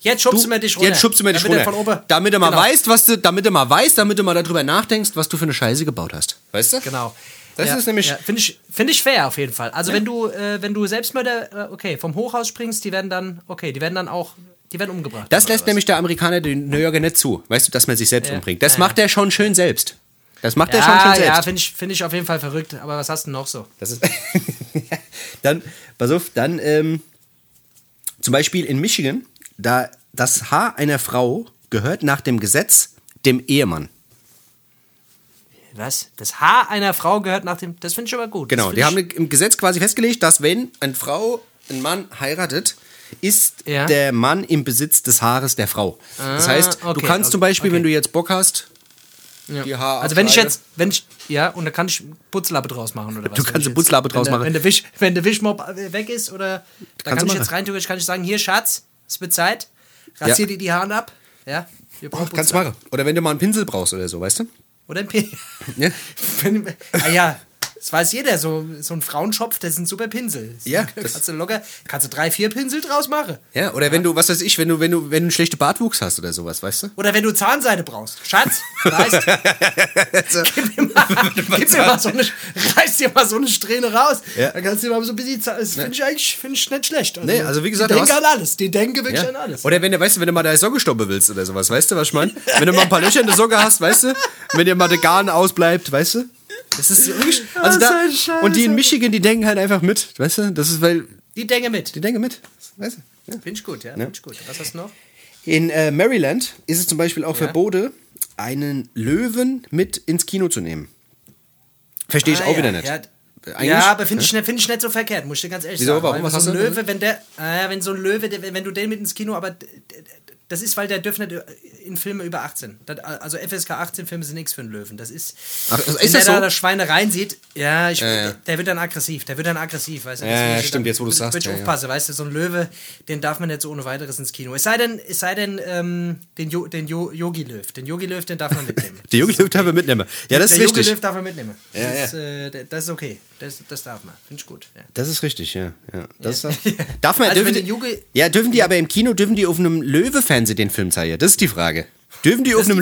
Jetzt schubst du mir dich runter. jetzt schubst du mir dich damit runter. er damit du mal genau. weißt, was du, damit du mal weißt, damit du mal darüber nachdenkst, was du für eine Scheiße gebaut hast. Weißt du? Genau. Das ja, ist nämlich- Ja, Finde ich, find ich fair auf jeden Fall. Also, wenn du, äh, wenn du Selbstmörder, äh, okay, vom Hochhaus springst, die werden dann, okay, die werden dann auch, die werden umgebracht. Das lässt nämlich der Amerikaner den New Yorker nicht zu, weißt du, dass man sich selbst Ja. umbringt. Das Ja, macht er schon schön selbst. Das macht er schon Ja, schön ja, selbst. finde ich, find ich auf jeden Fall verrückt. Aber was hast du noch so? Das ist dann, pass auf, dann ähm, zum Beispiel in Michigan, da das Haar einer Frau gehört nach dem Gesetz dem Ehemann. Was? Das Haar einer Frau gehört nach dem. Das finde ich aber gut. Genau, die haben im Gesetz quasi festgelegt, dass wenn eine Frau einen Mann heiratet, ist Ja. der Mann im Besitz des Haares der Frau. das Ah, heißt, du okay, kannst zum okay, Beispiel, okay. wenn du jetzt Bock hast, Ja. die Haare Also wenn ich jetzt, wenn ich, ja, und da kann ich Putzlappe draus machen oder was? Du kannst ich eine Putzlappe draus wenn der, machen. Wenn der, Wisch, wenn der Wischmob äh, weg ist oder da Kannst kann du ich machen. jetzt rein theoretisch kann ich sagen, hier Schatz, es wird Zeit, rasier dir die Haare ab, ja, wir brauchen kannst du machen. Oder wenn du mal einen Pinsel brauchst oder so, weißt du? Oder ein Pinsel. Ja. Wenn- ah ja, das weiß jeder, so, so ein Frauenschopf, das ist ein super Pinsel. Ja, kannst du locker, kannst du drei, vier Pinsel draus machen. Ja, oder wenn du, was weiß ich, wenn du, wenn du, wenn du einen schlechten Bartwuchs hast oder sowas, weißt du? Oder wenn du Zahnseide brauchst. Schatz, weißt gib mir mal, gib mir mal so eine, reiß dir mal so eine Strähne raus. Ja. Dann kannst du dir mal so ein bisschen, das finde ich eigentlich find ich nicht schlecht. Nee, also wie gesagt, die denken an alles. Die denken wirklich Ja. an alles. Oder wenn du, weißt du, wenn du mal deine Socke stoppen willst oder sowas, weißt du, was ich meine? Wenn du mal ein paar Löcher in der Socke hast, weißt du? Wenn dir mal der Garn ausbleibt, weißt du? Das ist wirklich, also da, Scheiß, und die in. Michigan, die denken halt einfach mit, weißt du? Das ist, weil, Die denken mit. die denken mit, weißt du? Ja. Finde ich gut, ja. Finde ich gut. Was hast du noch? In äh, Maryland ist es zum Beispiel auch verboten, einen Löwen mit ins Kino zu nehmen. Verstehe ich Ah, auch ja, wieder nicht. Ja, Eigentlich, ja aber finde ich, nicht- find ich nicht so verkehrt, muss ich dir ganz ehrlich Wieso, sagen. warum? Was so hast ein du? Löwe, wenn der, äh, wenn so ein Löwe, der, wenn du den mit ins Kino, aber das ist, weil der dürfen nicht in Filme über 18. Das, also FSK 18 Filme sind nichts für einen Löwen. Das ist, Ach, ist wenn der so? da das Schweine reinsieht, ja, ich, ja. der wird dann aggressiv, der wird dann aggressiv, weißt du. Ja, ja, stimmt, dann- jetzt, wo wird- sagst, ich ja, ja. aufpassen, weißt du, so ein Löwe, den darf man nicht so ohne weiteres ins Kino. Es sei denn, es sei denn, ähm, den, jo, den jo, Yogi Löw. Den Yogi Löw, den darf man mitnehmen. Die Junge Löwen darf man mitnehmen. Ja, das ist der Yogi richtig. Löw darf man mitnehmen. Das, Ja, Ist, äh, das ist okay. Das, das darf man. Finde ich gut. Ja. Das ist richtig, ja. ja. Das Darf, darf man, Also dürfen die, ja, dürfen die aber im Kino, dürfen die auf einem Löwe-Fernsehen den Film zeigen? Das ist die Frage. Dürfen die auf ist einem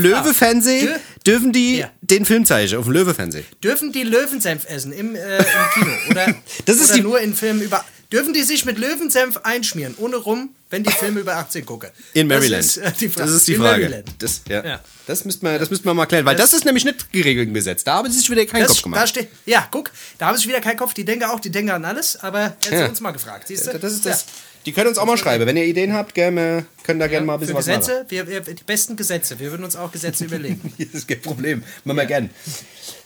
Dür- dürfen die Ja. den Film zeigen, auf dem Löwe-Fernsehen? Dürfen die Löwensenf essen im, äh, im Kino? Oder, Das ist oder die- nur in Filmen über. Dürfen die sich mit Löwensenf einschmieren, ohne rum, wenn die Filme über 18 gucken? In Maryland. Das ist, äh, die Frage. Das ist die in Frage. Maryland. Das, ja. Ja. Das müssten wir, das müssten wir mal klären, weil das, ist nämlich nicht geregelt im Gesetz. Da haben sie sich wieder keinen Das, Kopf da gemacht. steht, ja, guck, da habe ich wieder keinen Kopf. Die denken auch, die denken an alles, aber jetzt Ja. uns mal gefragt. Siehst du? Das ist das. Ja. Die können uns auch mal schreiben. Wenn ihr Ideen habt, gerne, können da gerne mal ein bisschen was machen. Gesetze, wir, wir, die besten Gesetze. Wir würden uns auch Gesetze überlegen. Das ist kein Problem. Machen wir gern.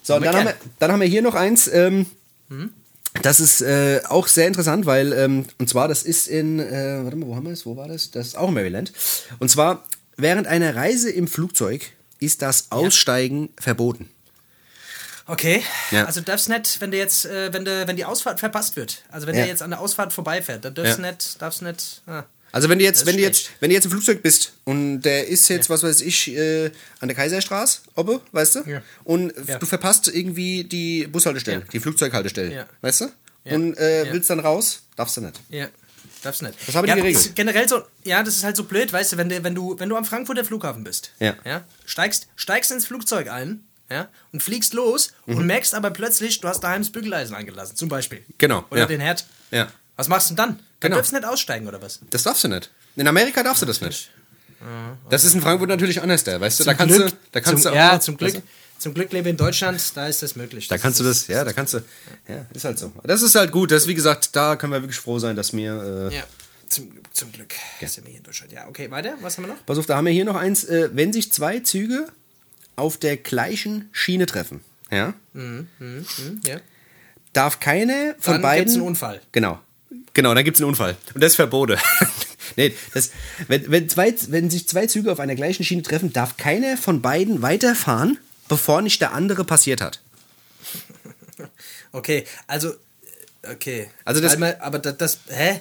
So, und dann haben, wir, dann haben wir hier noch eins. Ähm, Das ist äh, auch sehr interessant, weil, ähm, und zwar, das ist in, äh, warte mal, wo haben wir es? Wo war das? Das ist auch in Maryland. Und zwar, während einer Reise im Flugzeug ist das Aussteigen verboten. Okay, Ja. also darfst nicht, wenn du jetzt, äh, wenn, du, wenn die Ausfahrt verpasst wird, also wenn Ja. der jetzt an der Ausfahrt vorbeifährt, dann darfst du Ja. nicht, darfst nicht. Ah. Also wenn du jetzt, wenn du jetzt, wenn du jetzt im Flugzeug bist und der ist jetzt, was weiß ich, äh, an der Kaiserstraße, obbe, weißt du? Ja. Und Ja. du verpasst irgendwie die Bushaltestelle, Ja. die Flugzeughaltestelle, Ja. weißt du? Ja. Und äh, Ja. willst dann raus, darfst du nicht. Ja, darfst nicht. Das haben die ja, geregelt. ist Generell so, ja, das ist halt so blöd, weißt du, wenn du, wenn du, wenn du am Frankfurter Flughafen bist, Ja. ja steigst, steigst ins Flugzeug ein, ja, und fliegst los Mhm. und merkst aber plötzlich, du hast daheim das Bügeleisen angelassen, zum Beispiel. Genau, Oder ja. den Herd. Ja. Was machst du denn dann? Dann Genau. darfst du nicht aussteigen, oder was? Das darfst du nicht. In Amerika darfst du das nicht. Das ist in Frankfurt natürlich anders da, weißt du? Da kannst Glück, du, da kannst zum, du auch ja, zum Glück, weißt zum Glück lebe ich in Deutschland, da ist das möglich. Da kannst du das, ja, da kannst du, ja, ist halt so. Das ist halt gut, das, wie gesagt, da können wir wirklich froh sein, dass wir, äh, Ja, zum, zum Glück. Sind wir hier in Deutschland. Ja, okay, weiter. Was haben wir noch? pass auf, da haben wir hier noch eins, äh, wenn sich zwei Züge auf der gleichen Schiene treffen, ja, Hm, Ja. darf keine von Dann beiden. gibt's einen Unfall. Genau. Genau, dann gibt es einen Unfall. Und das ist verboten. nee, das, wenn, wenn, zwei, wenn sich zwei Züge auf einer gleichen Schiene treffen, darf keiner von beiden weiterfahren, bevor nicht der andere passiert hat. Okay, also, okay. Also das- Einmal, aber das, das hä?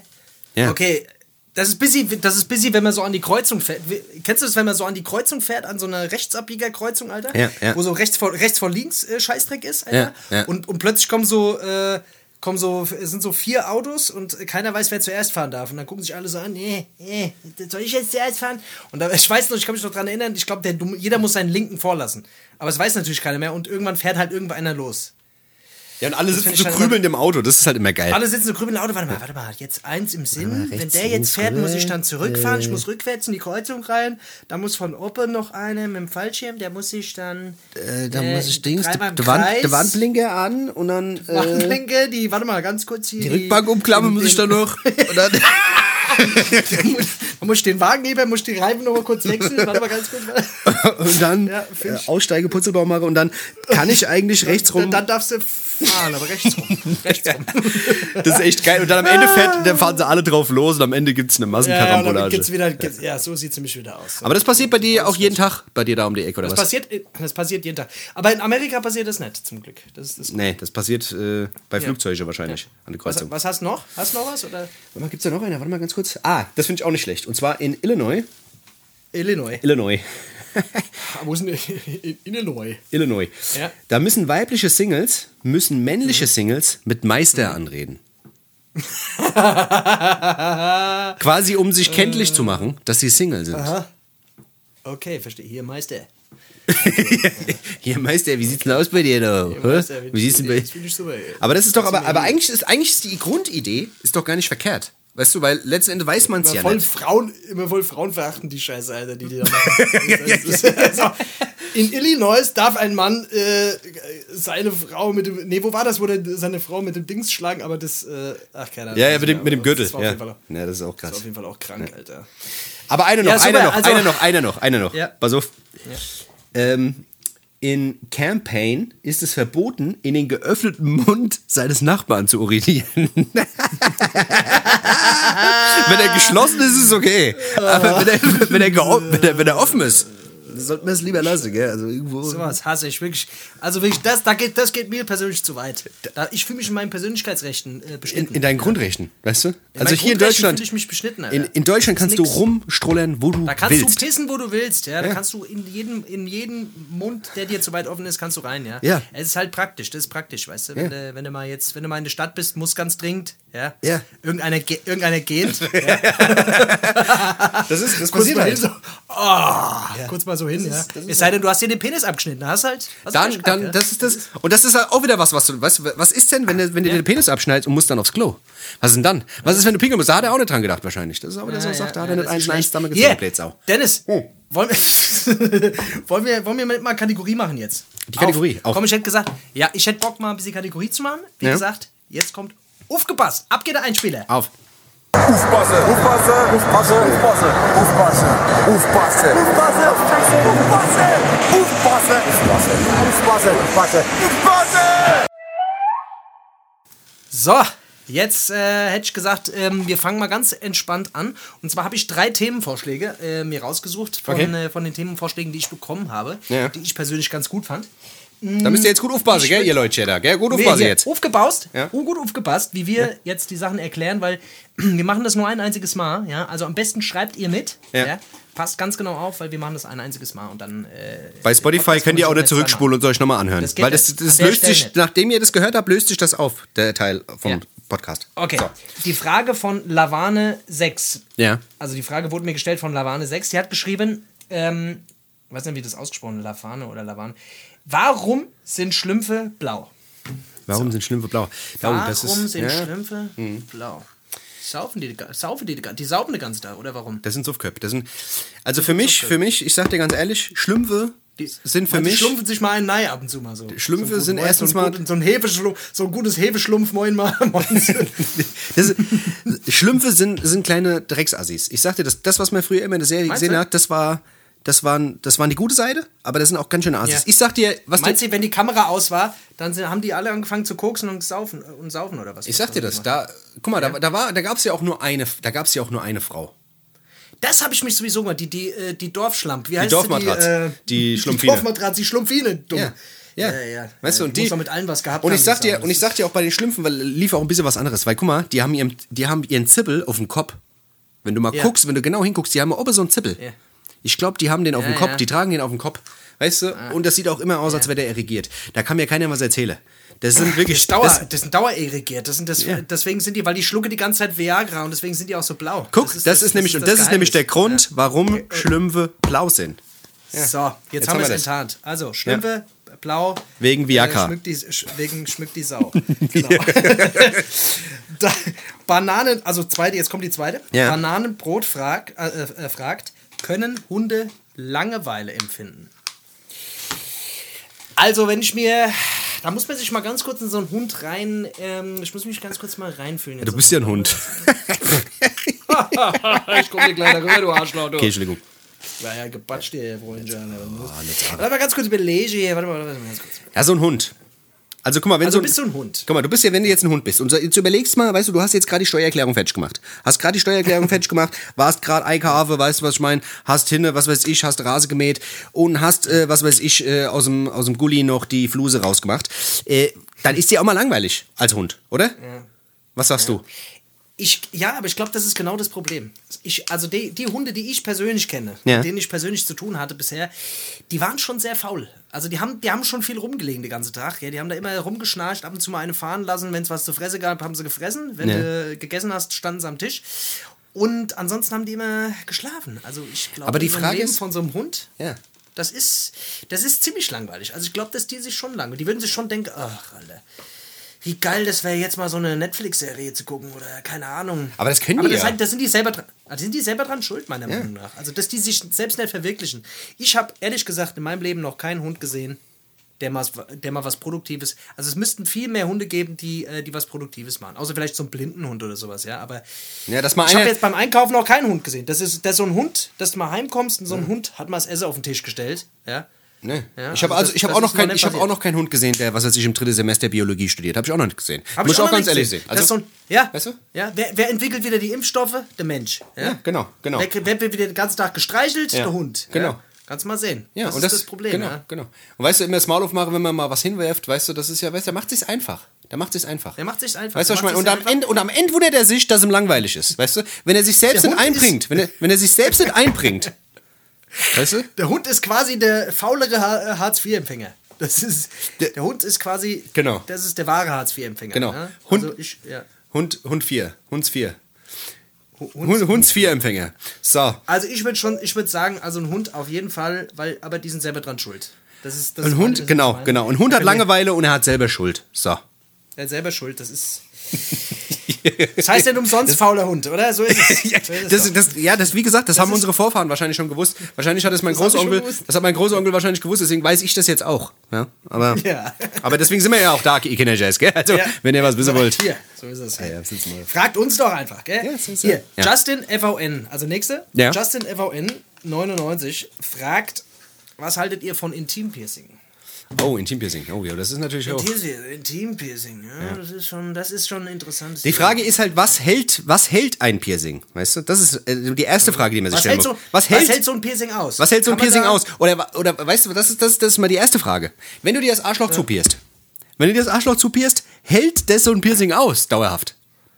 Ja. Okay, Das ist busy, das ist busy, wenn man so an die Kreuzung fährt. Kennst du das, wenn man so an die Kreuzung fährt, an so einer Rechtsabbiegerkreuzung, Alter? Ja, ja. Wo so rechts vor, rechts vor links äh, Scheißdreck ist, Alter? Ja, ja. Und, und plötzlich kommen so, äh, kommen so, es sind so vier Autos und keiner weiß, wer zuerst fahren darf. Und dann gucken sich alle so an, nee, nee, soll ich jetzt zuerst fahren? Und da, ich weiß noch, ich kann mich noch dran erinnern, ich glaube, jeder muss seinen linken vorlassen. Aber es weiß natürlich keiner mehr und irgendwann fährt halt irgendwann einer los. Ja, und alle sitzen so grübelnd im Auto, das ist halt immer geil. Alle sitzen so grübelnd im Auto, warte mal, warte mal, jetzt eins im Sinn. Wenn der jetzt fährt, muss ich dann zurückfahren, ich muss rückwärts in die Kreuzung rein, da muss von oben noch einer mit dem Fallschirm, der muss sich dann. Äh, da muss ich Dings, die, Wand, Wandblinker an und dann. Äh, Wandblinker, die, warte mal, ganz kurz hier. Die, die Rückbank umklammern muss ich dann noch. und dann. Man muss den Wagen nehmen, muss die Reifen noch mal kurz wechseln. Warte mal ganz kurz. und dann ja, äh, Aussteige, Putzelbaum mache und dann kann ich eigentlich rechts rum. Dann, dann darfst du fahren, aber rechts rum. rechts rum. das ist echt geil. Und dann am Ende fährt, dann fahren sie alle drauf los und am Ende gibt es eine Massenkarambolage. Ja, wieder, ja, so sieht es nämlich wieder aus. Aber das passiert bei dir auch jeden Tag, bei dir da um die Ecke, oder das was? Passiert, das passiert jeden Tag. Aber in Amerika passiert das nicht, zum Glück. Das das nee, das passiert äh, bei Flugzeugen wahrscheinlich ja. an der Kreuzung. Was, was, hast du noch? Hast du noch was? Oder? Warte mal, gibt's da noch einer? Warte mal ganz kurz. Ah, das finde ich auch nicht schlecht. Und zwar in Illinois. Illinois. Illinois. Wo ist denn Illinois? Illinois. Ja. Da müssen weibliche Singles, müssen männliche mhm. Singles mit Meister mhm. anreden. Quasi um sich kenntlich zu machen, dass sie Single sind. Aha. Okay, verstehe. Hier Meister. Hier Meister, wie sieht's denn aus bei dir da? Meister, wie, wie siehst du bei? So, aber das ist doch, aber, aber eigentlich ist eigentlich ist die Grundidee ist doch gar nicht verkehrt. Weißt du, weil letzten Endes weiß man es ja voll nicht. Frauen, immer voll Frauen verachten die Scheiße, Alter, die die da machen. also, in Illinois darf ein Mann äh, seine Frau mit dem. Nee, wo war das, wo der seine Frau mit dem Dings schlagen, aber das. Äh, ach, keine Ahnung. Ja, ja, mit dem, mit dem Gürtel. Das ja. Auch, ja, das ist auch krass. Das ist auf jeden Fall auch krank, ja. Alter. Aber eine noch, Ja, super, eine noch, also- eine noch, eine noch, eine noch. Ja. Pass auf. Ähm, in Campaign ist es verboten, in den geöffneten Mund seines Nachbarn zu urinieren. wenn er geschlossen ist, ist es okay. Aber wenn er, wenn er, wenn er, wenn er offen ist, sollte man es lieber lassen, gell? Also irgendwo. Sowas hasse ich wirklich. Also wirklich, das, da geht, das geht mir persönlich zu weit. Da, ich fühle mich in meinen Persönlichkeitsrechten äh, In, beschnitten. in deinen Grundrechten, weißt du? In also hier in Deutschland. ich mich beschnitten, Alter. In, in Deutschland Das kannst du nix. rumstrollern, wo du Da kannst willst. du pissen, wo du willst, ja. Da Ja. kannst du in jeden, in jeden Mund, der dir zu weit offen ist, kannst du rein, ja. Ja. Es ist halt praktisch, das ist praktisch, weißt du. Wenn, Ja. du, wenn du mal jetzt, wenn du mal in der Stadt bist, muss ganz dringend, ja. Ja. Irgendeiner, ge irgendeiner geht. ja. Das ist, das passiert halt. so, oh, kurz mal so hin, ja. ist- das ist es sei denn, du hast dir den Penis abgeschnitten, hast halt. Hast Dann, Pech dann, ja. das ist das. Und das ist halt auch wieder was, was du, weißt, was ist denn, wenn du, wenn du dir den Penis abschneidest und musst dann aufs Klo? Was ist denn dann? Was ist, wenn du pinkeln musst? Da hat er auch nicht dran gedacht, wahrscheinlich. Das ist auch wieder so, Ja, sagt, da ja, hat er ja, nicht das eins eins Hier, Blätsau. Dennis, Hm. wollen, wir, wollen, wir, wollen wir mal Kategorie machen jetzt? Die Kategorie, Auf. auf. Komm, ich hätte gesagt, ja, ich hätte Bock mal ein bisschen Kategorie zu machen. Wie Ja. gesagt, jetzt kommt aufgepasst. Ab geht der Einspieler. Auf. Aufpassen, aufpassen, aufpassen, aufpassen, aufpassen, aufpassen, aufpassen, aufpassen, aufpassen, aufpassen, aufpassen, aufpassen. So, jetzt äh, hätte ich gesagt, ähm, wir fangen mal ganz entspannt an. Und zwar habe ich drei Themenvorschläge äh, mir rausgesucht von, Okay. äh, von den Themenvorschlägen, die ich bekommen habe, Ja. die ich persönlich ganz gut fand. Da müsst ihr jetzt gut aufpassen, gell, ihr Leute da, gell? Gut aufpassen jetzt. Aufgebaust, Ja. oh, gut aufgepasst, wie wir jetzt die Sachen erklären, weil wir machen das nur ein einziges Mal. Ja? Also am besten schreibt ihr mit. Ja. Ja? Passt ganz genau auf, weil wir machen das ein einziges Mal und dann. Äh, Bei Spotify könnt ihr auch nicht zurückspulen und euch nochmal anhören. Das Weil das, das löst sich, nicht. nachdem ihr das gehört habt, löst sich das auf, der Teil vom Ja. Podcast. Okay, So. die Frage von Lavane 6. Ja. Also die Frage wurde mir gestellt von Lavane 6. Die hat geschrieben, ähm, ich weiß nicht, wie das ausgesprochen Lavane oder Lavane. Warum sind Schlümpfe blau? Warum sind Schlümpfe blau? Oh, Warum ist, sind ja, Schlümpfe blau? Saufen die, saufen die, die saufen die ganze Tag, oder warum? Das sind Suffköpfe. Das sind, also für mich, für mich, ich sag dir ganz ehrlich, Schlümpfe sind für Die mich. schlumpfen sich mal ein Nei ab und zu mal so. Schlümpfe so sind guten- erstens so mal- guten- So ein, Hefeschlumpf, so ein gutes Hefeschlumpf, moin mal. moin. Ist, Schlümpfe sind, sind kleine Drecksassis. Ich sag dir, das, das, was man früher immer in der Serie Meinst gesehen du? hat, das war, das, waren, das waren die gute Seite, aber das sind auch ganz schöne Assis. Ja. Ich sag dir, was Meinst du, wenn die Kamera aus war, dann sind, haben die alle angefangen zu koksen und saufen, und saufen oder was? ich sag dir das, da, guck mal, da, da, war, da gab es ja auch nur eine, da gab es ja auch nur eine Frau. Das habe ich mich sowieso gemacht, die, die, äh, die Dorfschlamp. Wie heißt Dorfmatratze. sie? Die, Die äh, Schlumpfine. Die Dorfmatratze, die Schlumpfine, dumm. Ja. Ja. ja, ja. Weißt du, und die. mit allen was gehabt und ich haben, sag die dir, und ich sag dir auch bei den Schlümpfen, weil lief auch ein bisschen was anderes, weil guck mal, die haben ihren, die haben ihren Zippel auf dem Kopf. wenn du mal Ja. guckst, wenn du genau hinguckst, die haben oben so einen Zippel. Ja. Ich glaube, die haben den auf Ja, dem Kopf, ja. die tragen den auf dem Kopf. Weißt du? Und das sieht auch immer aus, als wäre der irrigiert. Da kann mir keiner was erzählen. Das sind wirklich. Dauer, das, das, sind dauerirrigiert. Das sind das, Deswegen sind die, weil die schlucke die ganze Zeit Viagra und deswegen sind die auch so blau. guck, das ist, nämlich, und das ist nämlich der. Grund, warum Schlümpfe blau sind. So, jetzt, Jetzt haben wir es das. enttarnt. Also, Schlümpfe, blau. Wegen Viagra. Äh, schmückt die, sch, wegen schmückt die Sau. Genau. da, Bananen, also zweite, jetzt kommt die zweite. Ja. Bananenbrot frag, äh, äh, fragt, können Hunde Langeweile empfinden? Also, wenn ich mir. Da muss man sich mal ganz kurz in so einen Hund rein. Ähm, ich muss mich ganz kurz mal reinfühlen. in Du bist ja ein Hund. ich komm dir gleich rüber, du Arschloch, du. Okay, Entschuldigung. War ja gebatscht, ihr Freundchen. Oh, Warte mal ganz kurz überlege hier. Warte mal, warte mal ganz kurz. Ja, so ein Hund. Also guck mal, wenn Also so bist du ein Hund. Guck mal, du bist ja, wenn du jetzt ein Hund bist und so- jetzt überlegst mal, weißt du, du hast jetzt gerade die Steuererklärung fertig gemacht. Hast gerade die Steuererklärung fertig gemacht, warst gerade Einkaufe, weißt du, was ich meine, hast hinne, was weiß ich, hast Rase gemäht und hast, äh, was weiß ich, äh, aus dem, aus dem Gully noch die Fluse rausgemacht. Äh, dann ist dir auch mal langweilig als Hund, oder? Was sagst du? Ich, ja, aber ich glaube, das ist genau das Problem. Ich, also die, die Hunde, die ich persönlich kenne, Ja. mit denen ich persönlich zu tun hatte bisher, die waren schon sehr faul. Also die haben, die haben schon viel rumgelegen den ganzen Tag. Ja, die haben da immer rumgeschnarcht, ab und zu mal eine fahren lassen. Wenn es was zu fressen gab, haben sie gefressen. Wenn Ja. du gegessen hast, standen sie am Tisch. Und ansonsten haben die immer geschlafen. Also ich glaube, Aber die Frage Leben ist- von so einem Hund, Ja. das ist, das ist ziemlich langweilig. Also ich glaube, dass die sich schon langweilig. Die würden sich schon denken, ach, Alter, wie geil das wäre jetzt mal so eine Netflix-Serie zu gucken oder keine Ahnung. Aber das können Aber die das, ja. halt, das sind die selber dran. Also sind die selber dran schuld, meiner Meinung nach. Also dass die sich selbst nicht verwirklichen. Ich habe ehrlich gesagt in meinem Leben noch keinen Hund gesehen, der mal, der mal was Produktives. Also es müssten viel mehr Hunde geben, die, äh, die was Produktives machen. Außer vielleicht so einen blinden Hund oder sowas, ja. Aber Ja, dass mal ich habe jetzt beim Einkaufen noch keinen Hund gesehen. Das ist, das ist so ein Hund, dass du mal heimkommst und so ein Hund hat mal das Essen auf den Tisch gestellt, ja. Nee. Ja, ich habe also also, ich habe auch noch ist noch kein, nicht ich habe auch noch keinen Hund gesehen, der was weiß ich im dritten Semester Biologie studiert. Habe ich auch noch nicht gesehen. Hab Muss ich auch noch ganz ehrlich sehen. Also, so ein, ja, weißt du? ja wer, wer entwickelt wieder die Impfstoffe? Der Mensch. Ja, Ja, genau, genau. Wer, wer wird wieder den ganzen Tag gestreichelt? Der Hund. genau. Kannst du mal sehen. Ja, das und ist das, das Problem. Genau, genau. Und weißt du, immer das Maul aufmachen, wenn man mal was hinwerft, weißt du, das ist ja, weißt du, der macht sich's einfach. Der macht sich's einfach. Der macht sich's einfach. Weißt du, was ich meine? Und am, Ende, und am Ende wundert er sich, dass ihm langweilig ist. Weißt du? Wenn er sich selbst nicht einbringt, wenn er, wenn er sich selbst nicht einbringt. Weißt du? Der Hund ist quasi der faulere Ha- äh, Hartz-IV-Empfänger. Das ist, Der- der, Hund ist quasi, Genau. das ist der wahre Hartz-IV-Empfänger. Genau. Ja? Hund- Also ich, ja. Hund, Hund 4. Hunds 4. Hund, Hund, Hunds 4 Empfänger. So. Also ich würde schon, ich würde sagen, also ein Hund auf jeden Fall, weil, aber die sind selber dran schuld. Das ist, das Ein ist Hund, genau, genau. Ein Hund hat Langeweile und er hat selber Schuld. So. Der hat selber schuld, das ist. Das heißt nicht umsonst fauler Hund, oder? So ist es. Ja, So ist es das, das, ja, das, wie gesagt, das, haben ist- unsere Vorfahren wahrscheinlich schon gewusst. Wahrscheinlich hat es mein Das Großonkel, das hat mein Großonkel wahrscheinlich gewusst, deswegen weiß ich das jetzt auch. Ja, aber, Ja. aber deswegen sind wir ja auch da, ihr Kinderjazz, gell? Also, Ja. wenn ihr was wissen wollt. Hier, so ist es. ja. Fragt uns doch einfach, gell? Ja, so hier. Justin FVN, also nächste. Justin FVN 99 fragt, was haltet ihr von Intimpiercing? Oh, Intimpiercing. Oh ja, das ist natürlich auch. Intim- Intimpiercing, ja, Das, ist schon, das ist schon interessant. Die Frage ist halt, was hält, was hält ein Piercing? Weißt du? Das ist äh, die erste Frage, die man sich was stellen hält, so, muss. was, hält, so ein Piercing aus? Was hält so ein Kann Piercing aus? Oder, oder weißt du, das ist, das, das ist mal die erste Frage. Wenn du dir das Arschloch zupierst, wenn du dir das Arschloch zupierst, hält das so ein Piercing aus, dauerhaft?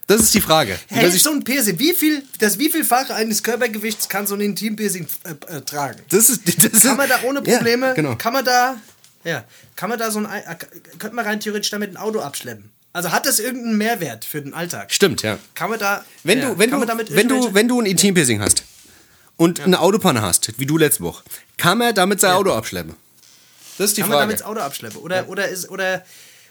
Das ist die Frage. Hält so ein Piercing, wie viel, das wievielfache eines Körpergewichts kann so ein Intimpiercing äh, äh, tragen? das ist, das ist, Kann man da ohne Ja, Probleme, genau. kann man da, ja, kann man da so ein, äh, könnte man rein theoretisch damit ein Auto abschleppen? Also hat das irgendeinen Mehrwert für den Alltag? Stimmt, ja. Kann man da, Wenn ja, du, wenn kann du, man damit wenn du, wenn du ein Intimpiercing hast und eine Autopanne hast, wie du letzte Woche, kann man damit sein Auto abschleppen? Das ist die kann man Frage. damit das Auto abschleppen? Oder, oder ist, oder,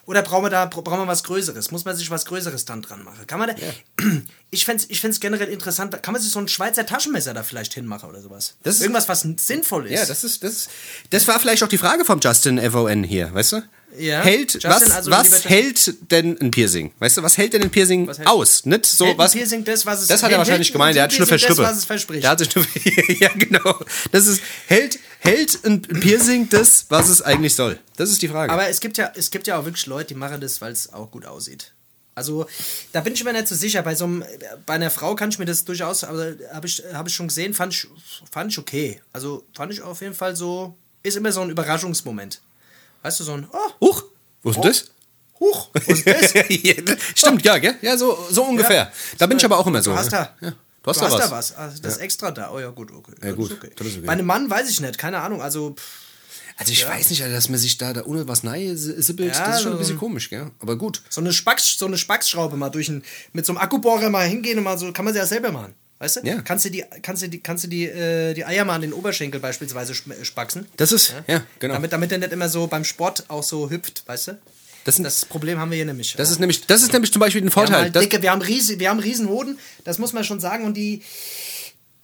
oder brauchen wir da, brauchen wir was Größeres? Muss man sich was Größeres dann dran machen? Kann man da, ich fände es ich fänd's generell interessant, kann man sich so ein Schweizer Taschenmesser da vielleicht hinmachen oder sowas? Das ist- Irgendwas, was sinnvoll ist. Ja, das ist, das, das war vielleicht auch die Frage vom Justin FON hier, weißt du? Ja. Hält, Justin, was, also was hält denn ein Piercing? Weißt du, was hält denn ein Piercing aus? Nicht so Hält was. Piercing das, was es- das hat er wahrscheinlich gemeint, der hat Piercing Schnüffel das, was es verspricht. Der hat Schnüffel, ja, genau. Das ist, hält, hält ein Piercing das, was es eigentlich soll? Das ist die Frage. Aber es gibt ja, es gibt ja auch wirklich Leute, die machen das, weil es auch gut aussieht. Also, da bin ich mir nicht so sicher. Bei so einem, bei einer Frau kann ich mir das durchaus, aber habe ich, hab ich schon gesehen, fand ich, fand ich okay. Also fand ich auf jeden Fall so, ist immer so ein Überraschungsmoment. Weißt du, so ein, oh, Huch, wo ist denn das? huch, was ist das? Ja, Stimmt, ja, gell? Ja, so, so ungefähr. Da bin ich aber auch immer so. Du hast da. Ja. Du hast da was. da was. Ah, das ist extra da. Oh ja, gut, okay. Ja, gut, okay. das ist okay. Bei einem Mann weiß ich nicht, keine Ahnung. Also, pff, Also ich weiß nicht, Alter, dass man sich da, da ohne was Neue sippelt, Ja, das ist schon ein bisschen komisch, gell? Aber gut. so eine Spacks, so eine Spacksschraube mal durch ein, mit so einem Akkubohrer mal hingehen und mal so, kann man sie ja selber machen. Weißt du? Ja. Kannst du die, kannst du die, kannst du die, äh, die Eier mal an den Oberschenkel beispielsweise spaxen. Das ist, ja, genau. Damit, damit der nicht immer so beim Sport auch so hüpft, weißt du? Das sind- das Problem haben wir hier nämlich. Das auch. ist nämlich, das ist nämlich zum Beispiel ein wir haben, Vorteil. halt Das, dicke, wir haben riesen, wir haben riesen Hoden, das muss man schon sagen und die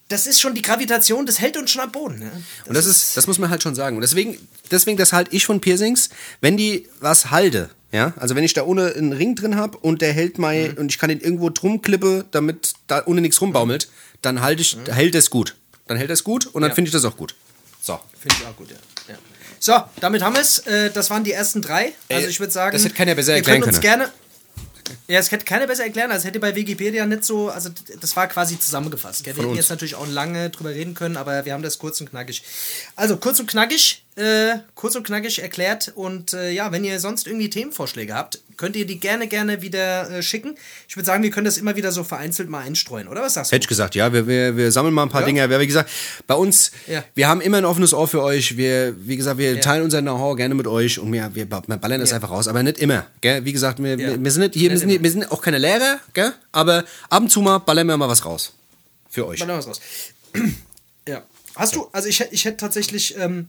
das ist schon die Gravitation, das hält uns schon am Boden. Ne? und das ist, das muss man halt schon sagen. Und deswegen, deswegen das halt ich von Piercings, wenn die was halte, ja, also wenn ich da ohne einen Ring drin habe und der hält mal Mhm. und ich kann den irgendwo drum klippe, damit da ohne nichts rumbaumelt, dann halte ich, hält es gut. Dann hält es gut und dann Mhm. Ja. finde ich das auch gut. So. Finde ich auch gut, ja. So, damit haben wir es. Äh, das waren die ersten drei. Also ich würde sagen, das hätte keiner besser ihr erklären könnt uns können. gerne. Ja, es hätte keiner besser erklären, also hätte bei Wikipedia nicht so, also das war quasi zusammengefasst. Gell? Wir hätten jetzt natürlich auch lange drüber reden können, aber wir haben das kurz und knackig. Also kurz und knackig, äh, kurz und knackig erklärt und äh, ja, wenn ihr sonst irgendwie Themenvorschläge habt, könnt ihr die gerne, gerne wieder äh, schicken. Ich würde sagen, wir können das immer wieder so vereinzelt mal einstreuen, oder was sagst du? Hätte ich gesagt, ja, wir, wir, wir sammeln mal ein paar Ja. Dinge. Wir, wie gesagt, bei uns, Ja. wir haben immer ein offenes Ohr für euch. Wir, wie gesagt, wir teilen unser Know-how gerne mit euch und wir, wir, wir ballern das Ja. einfach raus. Aber nicht immer, gell? Wie gesagt, wir, Ja. wir, wir sind nicht, hier, wir Nicht sind, immer. wir sind auch keine Lehrer, gell? Aber ab und zu mal ballern wir mal was raus. Für euch. Mal noch was raus. ja. Hast du, also ich, ich hätte tatsächlich, ähm,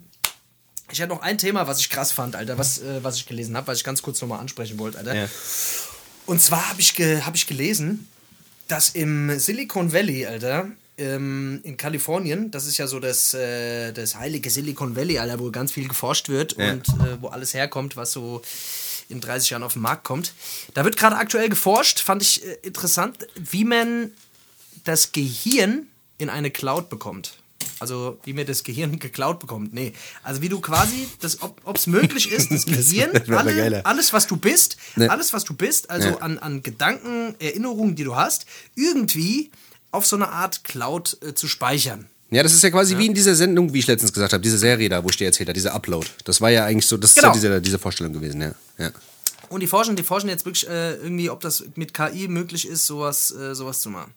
ich hätte noch ein Thema, was ich krass fand, Alter, was, äh, was ich gelesen habe, was ich ganz kurz nochmal ansprechen wollte, Alter. Ja. Und zwar habe ich, ge, hab ich gelesen, dass im Silicon Valley, Alter, ähm, in Kalifornien, das ist ja so das, äh, das heilige Silicon Valley, Alter, wo ganz viel geforscht wird Ja. und äh, wo alles herkommt, was so in 30 Jahren auf den Markt kommt. Da wird gerade aktuell geforscht, fand ich äh, interessant, wie man das Gehirn in eine Cloud bekommt. Also wie mir das Gehirn geklaut bekommt. Nee. Also wie du quasi, das, ob es möglich ist, das Gehirn, das alle, alles was du bist, Nee. alles was du bist, also Ja. an, an Gedanken, Erinnerungen, die du hast, irgendwie auf so eine Art Cloud äh, zu speichern. Ja, das ist ja quasi wie in dieser Sendung, wie ich letztens gesagt habe, diese Serie da, wo ich dir erzählt habe, dieser Upload. Das war ja eigentlich so, das Genau. ist ja diese, diese Vorstellung gewesen, ja. ja. Und die forschen, die forschen jetzt wirklich äh, irgendwie, ob das mit KI möglich ist, sowas, äh, sowas zu machen.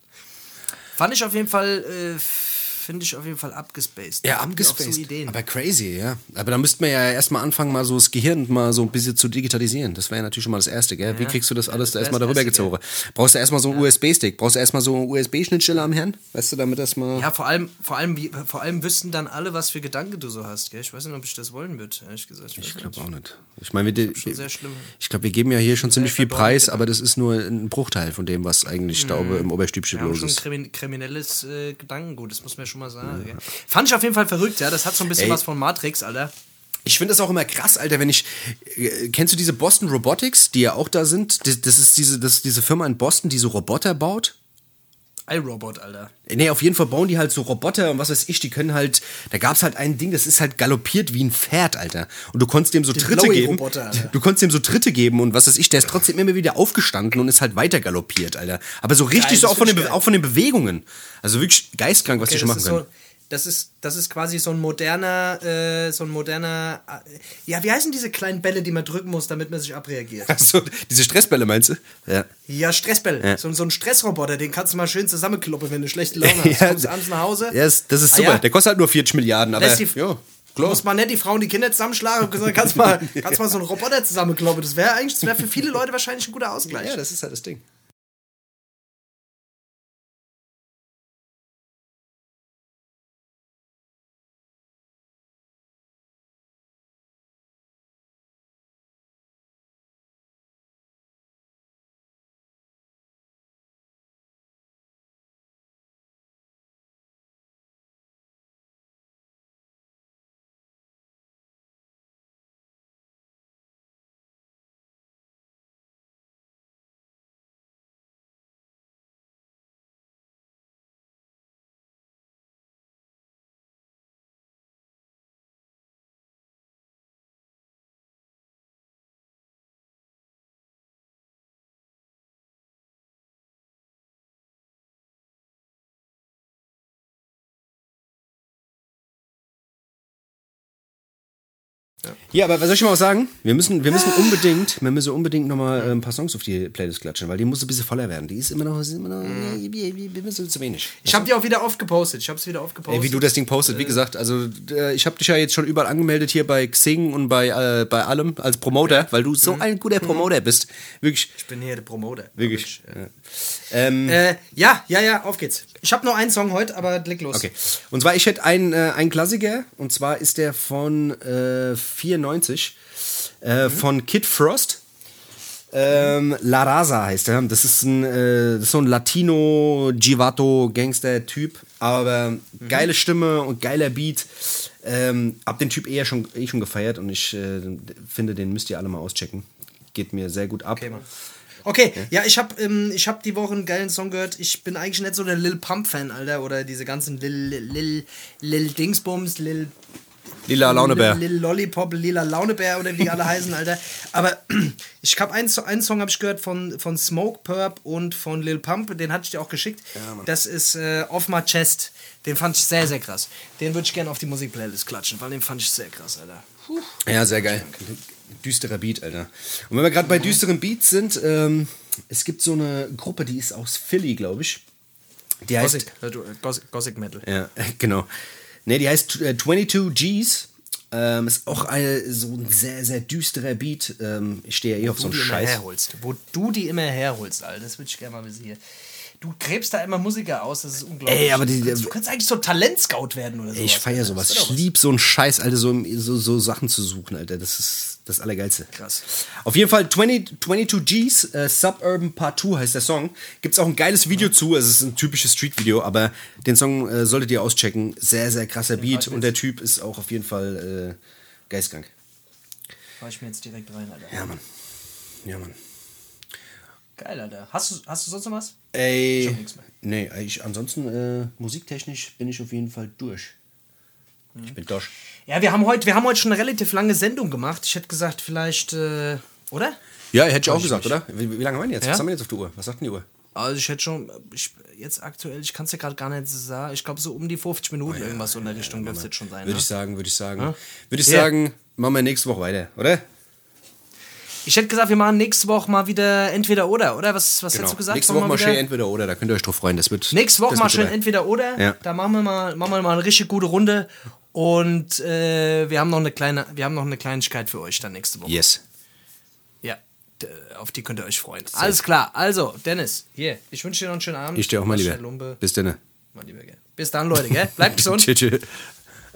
Fand ich auf jeden Fall, äh, finde ich auf jeden Fall abgespaced. Ja, Da abgespaced. So aber crazy, ja. Aber da müsste man ja erstmal anfangen, mal so das Gehirn mal so ein bisschen zu digitalisieren. Das wäre ja natürlich schon mal das Erste, gell? Wie kriegst du das alles das wär erstmal das darüber gezogen? Brauchst du erstmal so einen USB-Stick? Brauchst du erstmal so eine USB-Schnittstelle am Hirn? Weißt du, damit das mal. Ja, vor allem, vor allem, vor allem wüssten dann alle, was für Gedanken du so hast. Gell? Ich weiß nicht, ob ich das wollen würde, ehrlich gesagt. Ich glaube auch nicht. Ich meine, wir, schlimm. ich glaube, wir geben ja hier schon ziemlich viel Preis, aber das ist nur ein Bruchteil von dem, was eigentlich da oben im Oberstübchen los schon ist. krimin kriminelles äh, Gedankengut, das muss man schon mal sagen. Gell? Fand ich auf jeden Fall verrückt, ja. Das hat so ein bisschen Ey. was von Matrix, Alter. Ich finde das auch immer krass, Alter, wenn ich. Äh, kennst du diese Boston Robotics, die ja auch da sind? Das, das, ist diese, das ist diese Firma in Boston, die so Roboter baut. iRobot, Alter. Nee, auf jeden Fall bauen die halt so Roboter und was weiß ich, die können halt, da gab's halt ein Ding, das ist halt galoppiert wie ein Pferd, Alter. Und du konntest dem so Tritte geben. Alter. Du konntest dem so Tritte geben und was weiß ich, der ist trotzdem immer wieder aufgestanden und ist halt weiter galoppiert, Alter. Aber so richtig Geil, so auch von, den, auch von den Bewegungen. Also wirklich geistkrank, was die Okay, schon das, machen können. so, das, ist, das ist quasi so ein moderner, äh, so ein moderner. Äh, ja, wie heißen diese kleinen Bälle, die man drücken muss, damit man sich abreagiert? Achso, diese Stressbälle meinst du? Ja. Ja, Stressbälle. Ja. So, so ein Stressroboter, den kannst du mal schön zusammenkloppen, wenn du schlechte Laune hast. Ja, Kommst abends nach Hause. Ja, das, das ist Ah, super. ja. Der kostet halt nur 40 Milliarden, aber. Die- ja, Du musst mal nicht die Frauen, die Kinder zusammenschlagen, sondern kannst mal, kannst mal so einen Roboter zusammenkloppen. Das wäre eigentlich, das wäre für viele Leute wahrscheinlich ein guter Ausgleich. ja, das ist halt das Ding. Ja, aber was soll ich mal auch sagen? Wir müssen, wir müssen unbedingt, wir müssen unbedingt nochmal äh, ein paar Songs auf die Playlist klatschen, weil die muss ein bisschen voller werden. Die ist immer noch, ist immer noch wir, wir, müssen zu wenig. Ich habe die auch wieder aufgepostet. Ich habe es wieder aufgepostet. Ey, wie du das Ding postet, wie gesagt, also äh, ich habe dich ja jetzt schon überall angemeldet hier bei Xing und bei, äh, bei allem als Promoter, weil du so ein guter Promoter bist. Wirklich. Ich bin hier der Promoter. Wirklich. Ja. Ähm, äh, ja, ja, ja, auf geht's. Ich habe nur einen Song heute, aber leg los. Okay. Und zwar, ich hätte einen, äh, einen Klassiker, und zwar ist der von äh, 94, äh, mhm. von Kid Frost. Ähm, La Raza heißt er. Das ist, ein, äh, das ist so ein Latino-Givato-Gangster-Typ. Aber mhm. geile Stimme und geiler Beat. Ähm, hab den Typ eher schon, eh schon gefeiert und ich äh, finde, den müsst ihr alle mal auschecken. Geht mir sehr gut ab. Okay, Mann. Okay, ja, ich habe ähm, hab die Woche einen geilen Song gehört. Ich bin eigentlich nicht so der Lil Pump-Fan, Alter. Oder diese ganzen Lil, Lil, Lil Dingsbums, Lil. Lila Launebär. Lil, Lollipop, Lila Launebär oder wie die alle heißen, Alter. Aber ich habe einen, einen Song habe ich gehört von, von Smoke Purp und von Lil Pump, den hatte ich dir auch geschickt. Ja, das ist äh, Off My Chest. Den fand ich sehr, sehr krass. Den würde ich gerne auf die Musikplaylist klatschen, weil den fand ich sehr krass, Alter. Puh. Ja, sehr geil düsterer Beat, Alter. Und wenn wir gerade bei düsteren Beats sind, ähm, es gibt so eine Gruppe, die ist aus Philly, glaube ich. Die heißt. Gothic, Gothic Metal. Ja, genau. Ne, die heißt äh, 22 Gs. Ähm, ist auch eine, so ein sehr, sehr düsterer Beat. Ähm, ich stehe ja eh auf so einen Scheiß. Herholst. Wo du die immer herholst, Alter. Das würde ich gerne mal wissen hier. Du gräbst da immer Musiker aus, das ist unglaublich. Ey, aber die, du, kannst, du kannst eigentlich so Talentscout werden oder so. Ich feiere sowas. Ich liebe so einen Scheiß, Alter, so, so, so Sachen zu suchen, Alter. Das ist das Allergeilste. Krass. Auf jeden Fall 20, 22 Gs, äh, Suburban Part 2 heißt der Song. Gibt es auch ein geiles Video zu. Es ist ein typisches Street-Video, aber den Song äh, solltet ihr auschecken. Sehr, sehr krasser den Beat und der Typ ist auch auf jeden Fall äh, geistkrank. Fahr ich mir jetzt direkt rein, Alter. Ja, Mann. Ja, Mann. Geil, Alter. Hast du, hast du sonst noch was? Ey. Ich hab nichts mehr. Nee, ich, ansonsten äh, musiktechnisch bin ich auf jeden Fall durch. Ich bin durch. Ja, wir haben heute, wir haben heute schon eine relativ lange Sendung gemacht. Ich hätte gesagt, vielleicht, äh, oder? Ja, hätte ich auch gesagt, oder? Wie, wie, lange haben wir jetzt? Ja? Was haben wir jetzt auf der Uhr? Was sagt denn die Uhr? Also ich hätte schon, ich, jetzt aktuell, ich kann es ja gerade gar nicht sagen, ich glaube so um die 50 Minuten oh ja, irgendwas so in der Richtung dürfte es jetzt schon sein. Würde ne? ich sagen, würde ich sagen. Ja? Würde ich sagen, machen wir nächste Woche weiter, oder? Ich hätte gesagt, wir machen nächste Woche mal wieder entweder oder, oder? Was, was genau. hättest du gesagt? Nächste Woche mal schön entweder oder, da könnt ihr euch drauf freuen. Das wird, nächste Woche mal schön entweder oder. Ja. Da machen wir, mal, machen wir mal eine richtig gute Runde. Und äh, wir haben noch eine kleine, wir haben noch eine Kleinigkeit für euch dann nächste Woche. Yes. Ja, auf die könnt ihr euch freuen. Sehr Alles klar. Also, Dennis, hier, ich wünsche dir noch einen schönen Abend. Ich dir auch mal lieber. Bis dann. Bis dann, Leute, gell? Bleibt gesund. tschüss, tschüss.